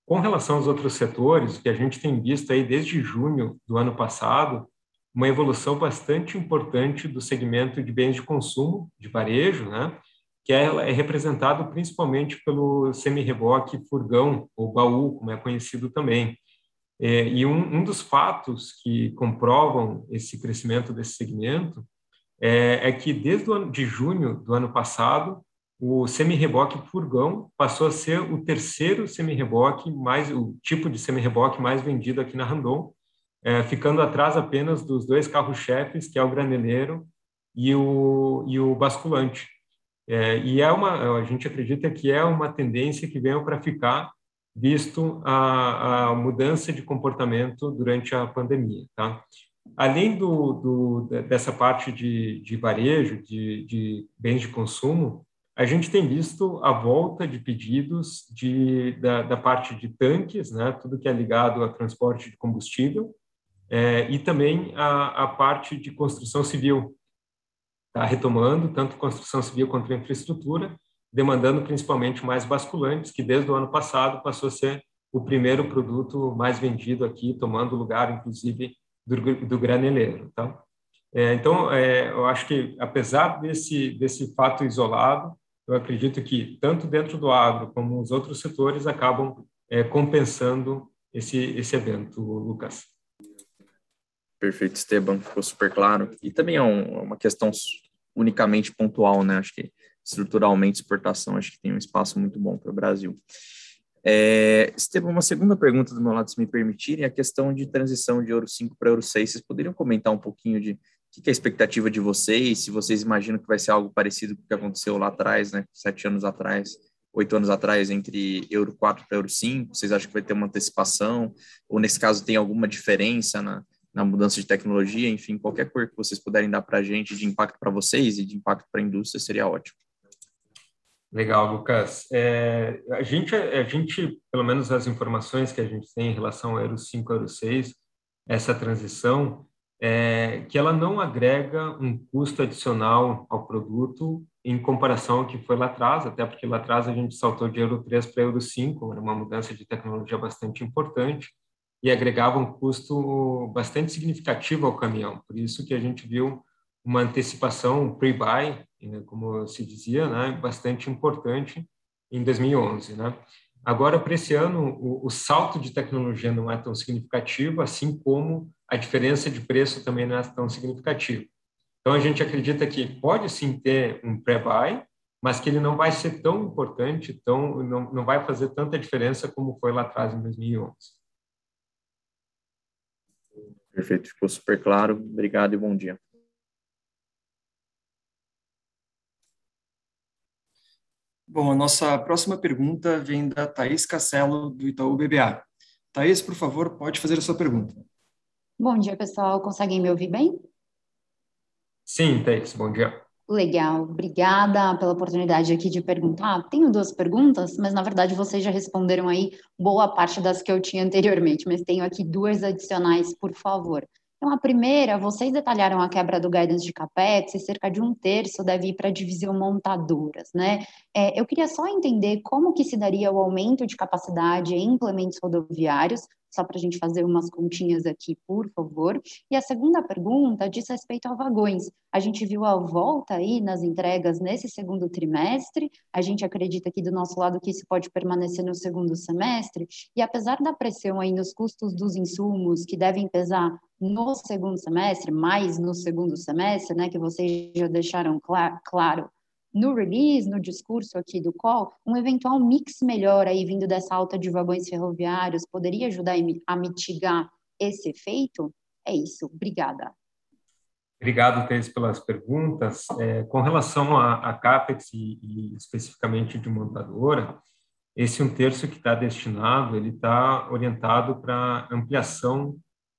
Com relação aos outros setores, que a gente tem visto aí desde junho do ano passado, uma evolução bastante importante do segmento de bens de consumo, de varejo, né? que é, é representado principalmente pelo semi-reboque furgão, ou baú, como é conhecido também. É, e um, um dos fatos que comprovam esse crescimento desse segmento é, é que desde o ano de junho do ano passado, o semi-reboque furgão passou a ser o terceiro semi-reboque mais o tipo de semi-reboque mais vendido aqui na Randon, é, ficando atrás apenas dos dois carros-chefes, que é o graneleiro e o, e o basculante. É, e é uma, a gente acredita que é uma tendência que veio para ficar, visto a, a mudança de comportamento durante a pandemia. Tá? Além do, do, dessa parte de, de varejo, de, de, bens de consumo, a gente tem visto a volta de pedidos de, da, da parte de tanques, né, tudo que é ligado a transporte de combustível, é, e também a, a parte de construção civil. Está retomando tanto construção civil quanto infraestrutura, demandando principalmente mais basculantes, que desde o ano passado passou a ser o primeiro produto mais vendido aqui, tomando lugar, inclusive, do, do graneleiro. Tá? É, então, é, eu acho que, apesar desse, desse fato isolado, eu acredito que, tanto dentro do agro como os outros setores, acabam é, compensando esse, esse evento, Lucas. Perfeito, Esteban, ficou super claro. E também é um, uma questão unicamente pontual, né? Acho que estruturalmente exportação acho que tem um espaço muito bom para o Brasil. É, Esteban, uma segunda pergunta do meu lado, se me permitirem, é a questão de transição de Euro 5 para Euro 6. Vocês poderiam comentar um pouquinho de o que é a expectativa de vocês, se vocês imaginam que vai ser algo parecido com o que aconteceu lá atrás, né, sete anos atrás, oito anos atrás, entre Euro 4 para Euro 5, vocês acham que vai ter uma antecipação, ou nesse caso tem alguma diferença na, na mudança de tecnologia, enfim, qualquer cor que vocês puderem dar para a gente de impacto para vocês e de impacto para a indústria seria ótimo. Legal, Lucas. É, a, gente, a gente, pelo menos as informações que a gente tem em relação ao Euro 5 Euro 6, essa transição, é, que ela não agrega um custo adicional ao produto em comparação ao que foi lá atrás, até porque lá atrás a gente saltou de Euro 3 para Euro 5, era uma mudança de tecnologia bastante importante e agregava um custo bastante significativo ao caminhão. Por isso que a gente viu uma antecipação pre-buy, né, como se dizia, né, bastante importante em 2011, né? Agora, para esse ano, o, o, salto de tecnologia não é tão significativo, assim como a diferença de preço também não é tão significativa. Então, a gente acredita que pode sim ter um pré-buy, mas que ele não vai ser tão importante, tão, não, não vai fazer tanta diferença como foi lá atrás, em 2011. Perfeito, ficou super claro. Obrigado e bom dia. Bom, a nossa próxima pergunta vem da Thaís Castelo, do Itaú BBA. Thaís, por favor, pode fazer a sua pergunta. Bom dia, pessoal. Conseguem me ouvir bem? Sim, Thaís, bom dia. Legal, obrigada pela oportunidade aqui de perguntar. Tenho duas perguntas, mas na verdade vocês já responderam aí boa parte das que eu tinha anteriormente, mas tenho aqui duas adicionais, por favor. Então, a primeira, vocês detalharam a quebra do guidance de CAPEX e cerca de um terço deve ir para a divisão montadoras, né? É, eu queria só entender como que se daria o aumento de capacidade em implementos rodoviários, só para a gente fazer umas continhas aqui, por favor. E a segunda pergunta diz respeito a vagões. A gente viu a volta aí nas entregas nesse segundo trimestre, a gente acredita aqui do nosso lado que isso pode permanecer no segundo semestre, e apesar da pressão aí nos custos dos insumos, que devem pesar no segundo semestre, mais no segundo semestre, né, que vocês já deixaram cl claro no release, no discurso aqui do call, um eventual mix melhor aí vindo dessa alta de vagões ferroviários poderia ajudar a mitigar esse efeito? É isso, obrigada. Obrigado, Thais, pelas perguntas. É, com relação a CAPEX e, e, especificamente de montadora, esse um terço que está destinado, ele está orientado para ampliação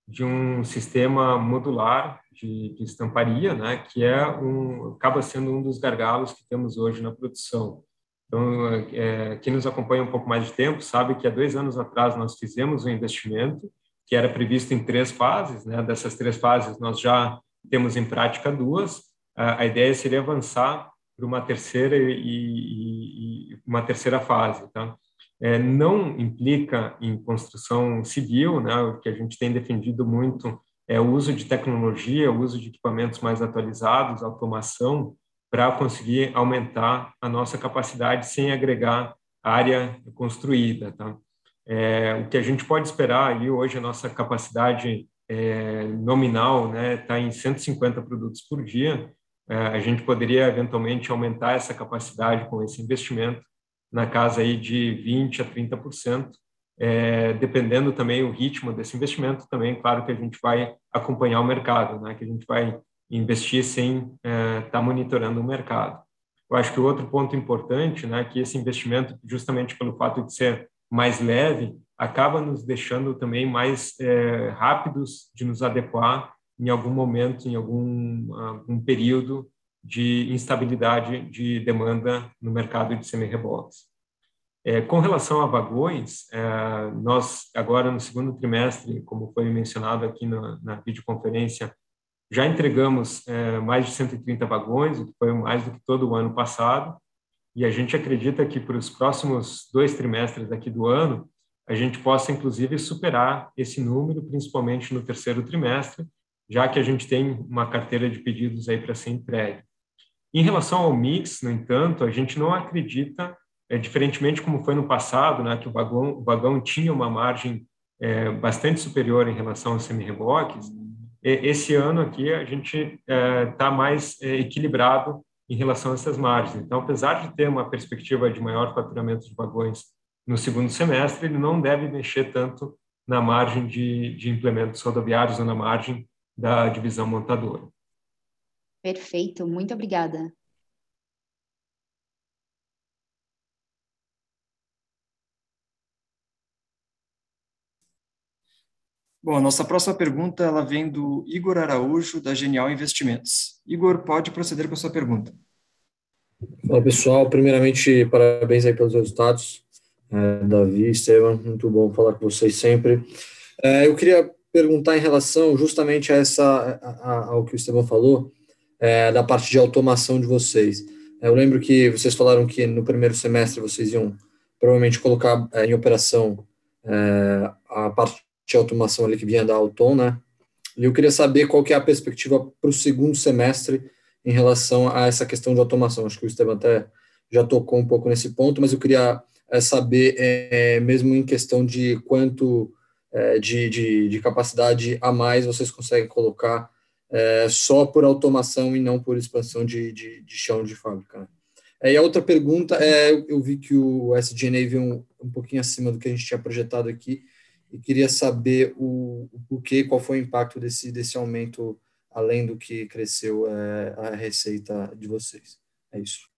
de um sistema modular de, de, estamparia, né, que é um, acaba sendo um dos gargalos que temos hoje na produção. Então, é, quem nos acompanha um pouco mais de tempo sabe que há dois anos atrás nós fizemos um investimento que era previsto em três fases, né, dessas três fases nós já temos em prática duas, a, a ideia seria avançar para uma terceira e, e, e uma terceira fase, tá? é, não implica em construção civil, né, o que a gente tem defendido muito é o uso de tecnologia, o uso de equipamentos mais atualizados, automação, para conseguir aumentar a nossa capacidade sem agregar área construída. Tá? É, o que a gente pode esperar aí hoje, a nossa capacidade é, nominal está né, tá em 150 produtos por dia, é, a gente poderia eventualmente aumentar essa capacidade com esse investimento na casa aí de 20 a 30%, é, dependendo também o ritmo desse investimento, também claro que a gente vai acompanhar o mercado, né, que a gente vai investir sem estar é, tá monitorando o mercado. Eu acho que o outro ponto importante, né, que esse investimento, justamente pelo fato de ser mais leve, acaba nos deixando também mais é, rápidos de nos adequar em algum momento, em algum, algum período de instabilidade de demanda no mercado de semi-reboques. É, com relação a vagões, é, nós agora no segundo trimestre, como foi mencionado aqui na, na videoconferência, já entregamos é, mais de 130 vagões, o que foi mais do que todo o ano passado, e a gente acredita que para os próximos dois trimestres aqui do ano, a gente possa inclusive superar esse número, principalmente no terceiro trimestre, já que a gente tem uma carteira de pedidos aí para ser entregue. Em relação ao mix, no entanto, a gente não acredita, é, diferentemente como foi no passado, né, que o vagão, o vagão tinha uma margem é, bastante superior em relação aos semi-reboques, esse ano aqui a gente está é, mais é, equilibrado em relação a essas margens. Então, apesar de ter uma perspectiva de maior faturamento de vagões no segundo semestre, ele não deve mexer tanto na margem de, de implementos rodoviários ou na margem da divisão montadora. Perfeito, muito obrigada. Bom, a nossa próxima pergunta ela vem do Igor Araújo, da Genial Investimentos. Igor, pode proceder com a sua pergunta. Fala pessoal, primeiramente parabéns aí pelos resultados. É, Davi, Estevam, muito bom falar com vocês sempre. É, eu queria perguntar em relação justamente a essa, a, a, ao que o Estevam falou, é, da parte de automação de vocês. É, eu lembro que vocês falaram que no primeiro semestre vocês iam provavelmente colocar é, em operação é, a parte de automação ali que vinha da Auton, né? E eu queria saber qual que é a perspectiva para o segundo semestre em relação a essa questão de automação. Acho que o Estevam até já tocou um pouco nesse ponto, mas eu queria é, saber, é, mesmo em questão de quanto é, de, de, de, capacidade a mais vocês conseguem colocar é, só por automação e não por expansão de, de, de chão de fábrica. Né? E a outra pergunta é, eu vi que o SG&A veio um, um pouquinho acima do que a gente tinha projetado aqui, e queria saber o, o porquê, qual foi o impacto desse, desse aumento, além do que cresceu é, a receita de vocês. É isso.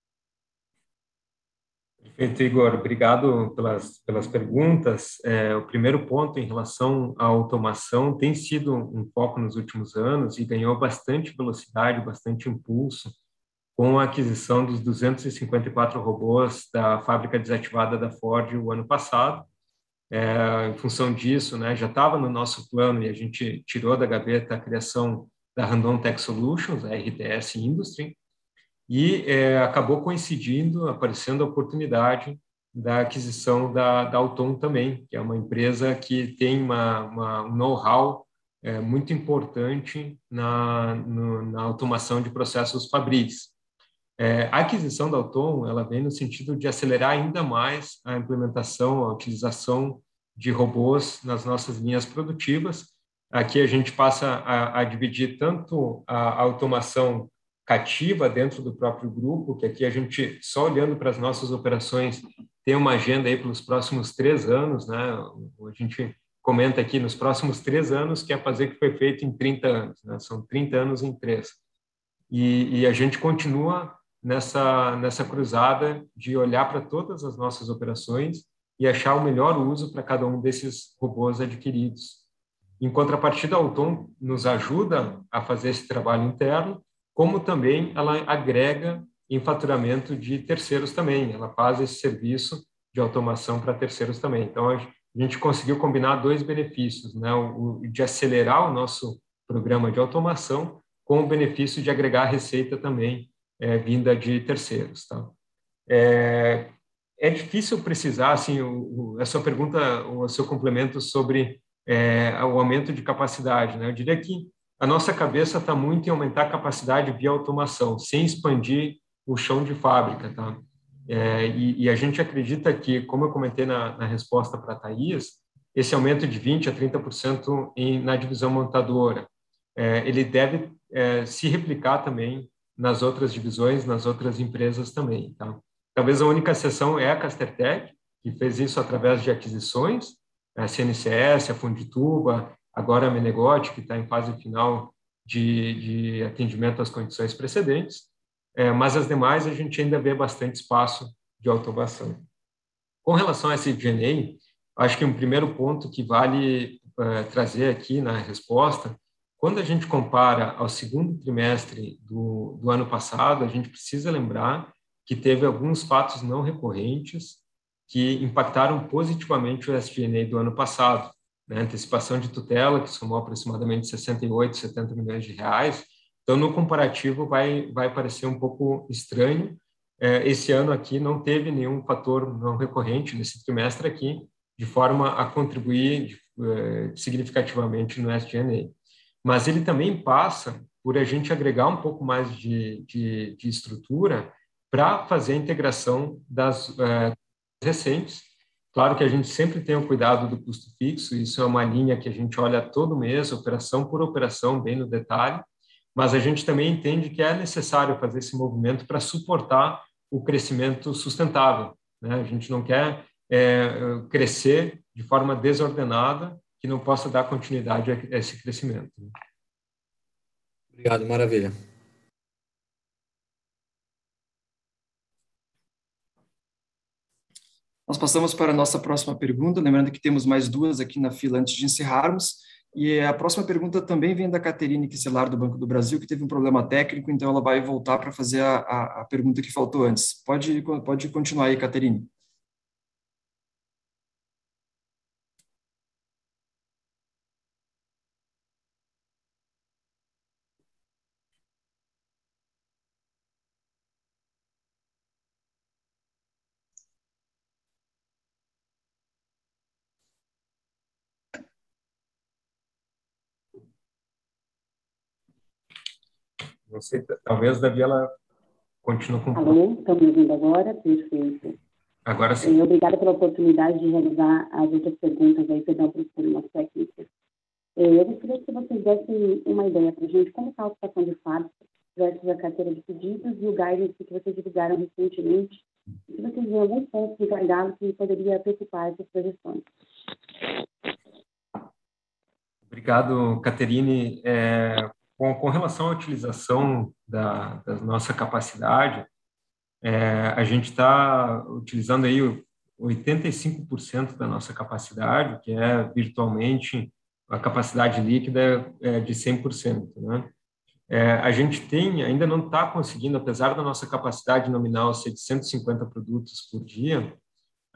Perfeito, Igor. Obrigado pelas, pelas perguntas. É, o primeiro ponto em relação à automação tem sido um foco nos últimos anos e ganhou bastante velocidade, bastante impulso com a aquisição dos 254 robôs da fábrica desativada da Ford o ano passado é, em função disso, né, já estava no nosso plano e a gente tirou da gaveta a criação da Randon Tech Solutions, a RTS Industry, e é, acabou coincidindo, aparecendo a oportunidade da aquisição da, da Auton também, que é uma empresa que tem uma, uma um know-how é, muito importante na, no, na automação de processos fabris. É, a aquisição da Auton ela vem no sentido de acelerar ainda mais a implementação, a utilização de robôs nas nossas linhas produtivas. Aqui a gente passa a, a dividir tanto a, a automação cativa dentro do próprio grupo, que aqui a gente, só olhando para as nossas operações, tem uma agenda aí pelos próximos três anos, né? A gente comenta aqui nos próximos três anos, que é fazer o que foi feito em 30 anos, né? São 30 anos em três. E, e a gente continua nessa, nessa cruzada de olhar para todas as nossas operações e achar o melhor uso para cada um desses robôs adquiridos. Em contrapartida, a Auton nos ajuda a fazer esse trabalho interno, como também ela agrega em faturamento de terceiros também. Ela faz esse serviço de automação para terceiros também. Então, a gente conseguiu combinar dois benefícios, né? o de acelerar o nosso programa de automação com o benefício de agregar receita também é, vinda de terceiros. Tá? É, é difícil precisar, assim, o, o, a sua pergunta, o seu complemento sobre é, o aumento de capacidade, né? Eu diria que a nossa cabeça está muito em aumentar a capacidade via automação, sem expandir o chão de fábrica, tá? É, e, e, a gente acredita que, como eu comentei na, na resposta para a Thais, esse aumento de 20% a 30% em, na divisão montadora, é, ele deve é, se replicar também nas outras divisões, nas outras empresas também. Tá? Talvez a única exceção é a Castertech, que fez isso através de aquisições, a CNCS, a Fundituba, agora a Menegote, que está em fase final de, de, atendimento às condições precedentes, é, mas as demais a gente ainda vê bastante espaço de automação. Com relação a SG&A, acho que um primeiro ponto que vale é, trazer aqui na resposta quando a gente compara ao segundo trimestre do, do ano passado, a gente precisa lembrar que teve alguns fatos não recorrentes que impactaram positivamente o SG&A do ano passado. Né? Antecipação de tutela, que somou aproximadamente 68, 70 milhões de reais. Então, no comparativo, vai, vai parecer um pouco estranho. É, esse ano aqui não teve nenhum fator não recorrente nesse trimestre aqui, de forma a contribuir é, significativamente no SG&A. Mas ele também passa por a gente agregar um pouco mais de, de, de estrutura para fazer a integração das é, recentes. Claro que a gente sempre tem o cuidado do custo fixo, isso é uma linha que a gente olha todo mês, operação por operação, bem no detalhe, mas a gente também entende que é necessário fazer esse movimento para suportar o crescimento sustentável. Né? A gente não quer é, crescer de forma desordenada que não possa dar continuidade a esse crescimento. Obrigado, maravilha. Nós passamos para a nossa próxima pergunta, lembrando que temos mais duas aqui na fila antes de encerrarmos. E a próxima pergunta também vem da Caterine Quisselar, do Banco do Brasil, que teve um problema técnico, então ela vai voltar para fazer a, a, a, pergunta que faltou antes. Pode, pode continuar aí, Caterine. Não sei, talvez Davi ela continue com. Alô, estão me ouvindo agora? Perfeito. Agora sim. E obrigada pela oportunidade de realizar as outras perguntas aí, perdão por problemas técnicos. Eu gostaria que vocês dessem uma ideia para a gente como está a situação de fato versus a carteira de pedidos e o guidance que vocês divulgaram recentemente. Se vocês veem algum ponto de gargalo que poderia preocupar essas projeções. Obrigado, Caterine. É, com, com relação à utilização da, da nossa capacidade, é, a gente está utilizando aí 85% da nossa capacidade, que é virtualmente a capacidade líquida é de 100%. Né? É, a gente tem, ainda não está conseguindo, apesar da nossa capacidade nominal ser de 150 produtos por dia,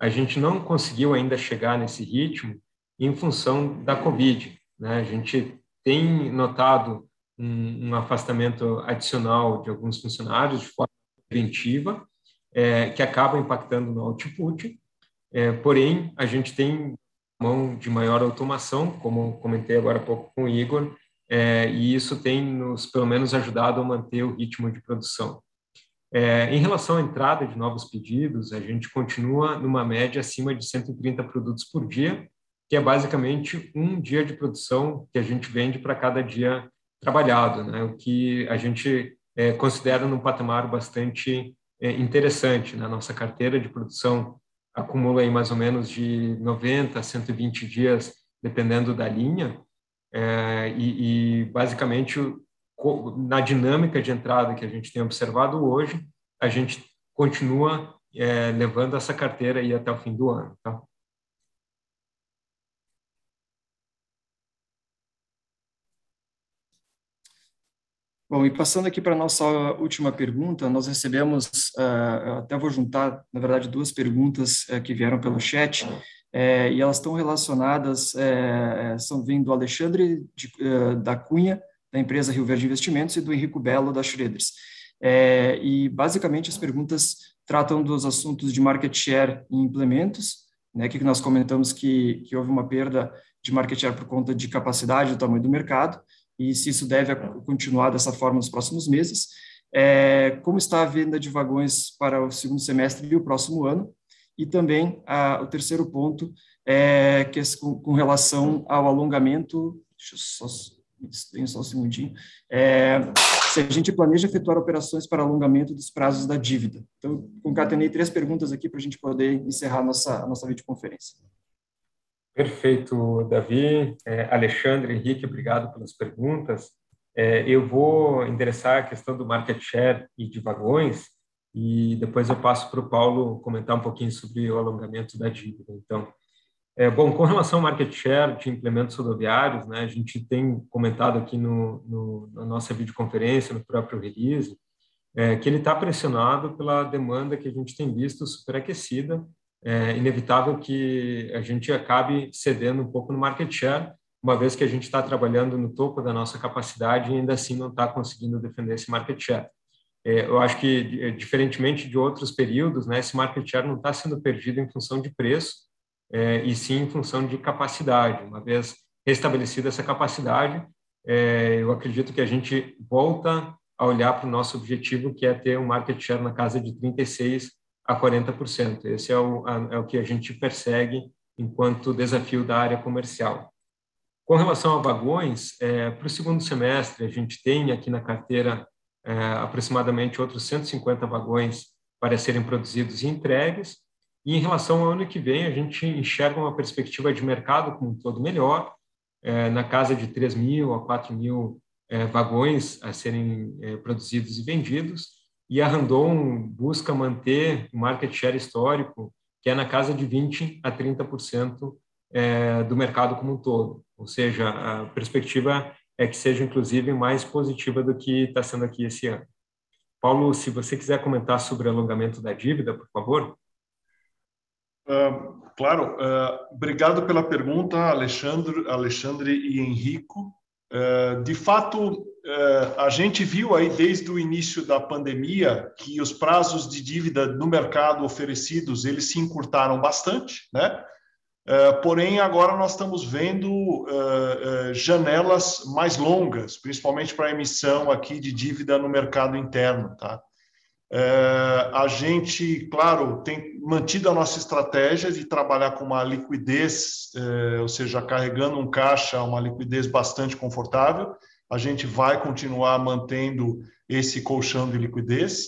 a gente não conseguiu ainda chegar nesse ritmo em função da Covid. Né? A gente tem notado um, um afastamento adicional de alguns funcionários de forma preventiva, é, que acaba impactando no output. É, porém, a gente tem mão de maior automação, como comentei agora há pouco com o Igor, é, e isso tem nos, pelo menos, ajudado a manter o ritmo de produção. É, em relação à entrada de novos pedidos, a gente continua numa média acima de 130 produtos por dia, que é basicamente um dia de produção que a gente vende para cada dia trabalhado, né? o que a gente é, considera num patamar bastante é, interessante. Né? Nossa carteira de produção acumula aí mais ou menos de 90 a 120 dias, dependendo da linha, é, e, e, basicamente na dinâmica de entrada que a gente tem observado hoje, a gente continua é, levando essa carteira aí até o fim do ano. Tá? Bom, e passando aqui para a nossa última pergunta, nós recebemos, uh, até vou juntar, na verdade, duas perguntas uh, que vieram pelo chat, uh, e elas estão relacionadas, são vindo do Alexandre de, da Cunha, da empresa Rio Verde Investimentos, e do Henrico Belo, da Schroeders. e, basicamente, as perguntas tratam dos assuntos de market share em implementos, né, que nós comentamos que, que houve uma perda de market share por conta de capacidade do tamanho do mercado, e se isso deve continuar dessa forma nos próximos meses. É, como está a venda de vagões para o segundo semestre e o próximo ano? E também a, o terceiro ponto, é, que é com, com, relação ao alongamento, deixa eu só, tenho só um segundinho, é, se a gente planeja efetuar operações para alongamento dos prazos da dívida. Então, concatenei três perguntas aqui para a gente poder encerrar a nossa, a nossa videoconferência. Perfeito, Davi. É, Alexandre, Henrique, obrigado pelas perguntas. É, eu vou endereçar a questão do market share e de vagões e depois eu passo para o Paulo comentar um pouquinho sobre o alongamento da dívida. Então, é, bom, com relação ao market share de implementos rodoviários, né, a gente tem comentado aqui no, no na nossa videoconferência, no próprio release, é, que ele está pressionado pela demanda que a gente tem visto superaquecida é inevitável que a gente acabe cedendo um pouco no market share, uma vez que a gente está trabalhando no topo da nossa capacidade e ainda assim não está conseguindo defender esse market share. É, eu acho que, é, diferentemente de outros períodos, né, esse market share não está sendo perdido em função de preço, é, e sim em função de capacidade. Uma vez restabelecida essa capacidade, é, eu acredito que a gente volta a olhar para o nosso objetivo, que é ter um market share na casa de 36% a 40%. Esse é o, é o que a gente persegue enquanto desafio da área comercial. Com relação a vagões, é, para o segundo semestre, a gente tem aqui na carteira é, aproximadamente outros 150 vagões para serem produzidos e entregues. E em relação ao ano que vem, a gente enxerga uma perspectiva de mercado como um todo melhor, é, na casa de 3 mil a 4 mil é, vagões a serem é, produzidos e vendidos, e a Randon busca manter o market share histórico, que é na casa de 20 a 30% é, do mercado como um todo. Ou seja, a perspectiva é que seja, inclusive, mais positiva do que está sendo aqui esse ano. Paulo, se você quiser comentar sobre o alongamento da dívida, por favor. Uh, claro, uh, obrigado pela pergunta, Alexandre, Alexandre e Henrico. Uh, de fato, a gente viu aí desde o início da pandemia que os prazos de dívida no mercado oferecidos eles se encurtaram bastante, né? Eh, porém, agora nós estamos vendo uh, janelas mais longas, principalmente para emissão aqui de dívida no mercado interno. Tá? a gente, claro, tem mantido a nossa estratégia de trabalhar com uma liquidez, ou seja, carregando um caixa, uma liquidez bastante confortável. A gente vai continuar mantendo esse colchão de liquidez.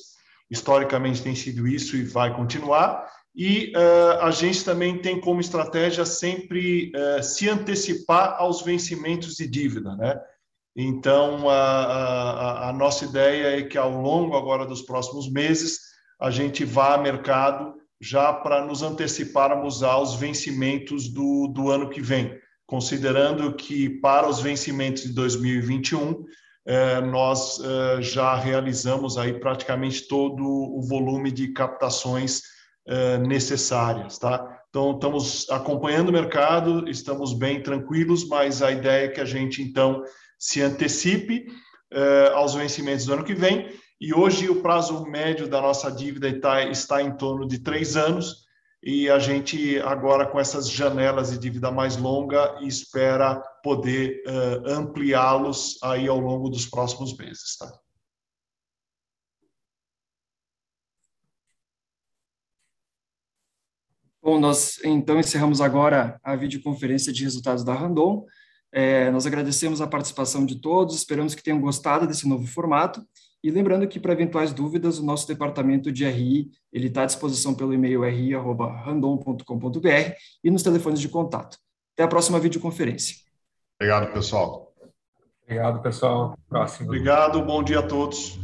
Historicamente tem sido isso e vai continuar e uh, a gente também tem como estratégia sempre uh, se antecipar aos vencimentos de dívida, né? Então, a, a, a, nossa ideia é que ao longo agora dos próximos meses, a gente vá ao mercado já para nos anteciparmos aos vencimentos do, do ano que vem, considerando que para os vencimentos de 2021, eh, nós eh, já realizamos aí praticamente todo o volume de captações eh, necessárias, tá? Então, estamos acompanhando o mercado, estamos bem tranquilos, mas a ideia é que a gente, então, se antecipe aos vencimentos do ano que vem. E hoje o prazo médio da nossa dívida está, está em torno de três anos, e a gente agora com essas janelas de dívida mais longa espera poder uh, ampliá-los aí ao longo dos próximos meses, tá? Bom, nós então encerramos agora a videoconferência de resultados da Randon. É, nós agradecemos a participação de todos, esperamos que tenham gostado desse novo formato. E lembrando que, para eventuais dúvidas, o nosso departamento de RI está à disposição pelo e-mail ri.randon.com.br e nos telefones de contato. Até a próxima videoconferência. Obrigado, pessoal. Obrigado, pessoal. Próximo. Obrigado, bom dia a todos.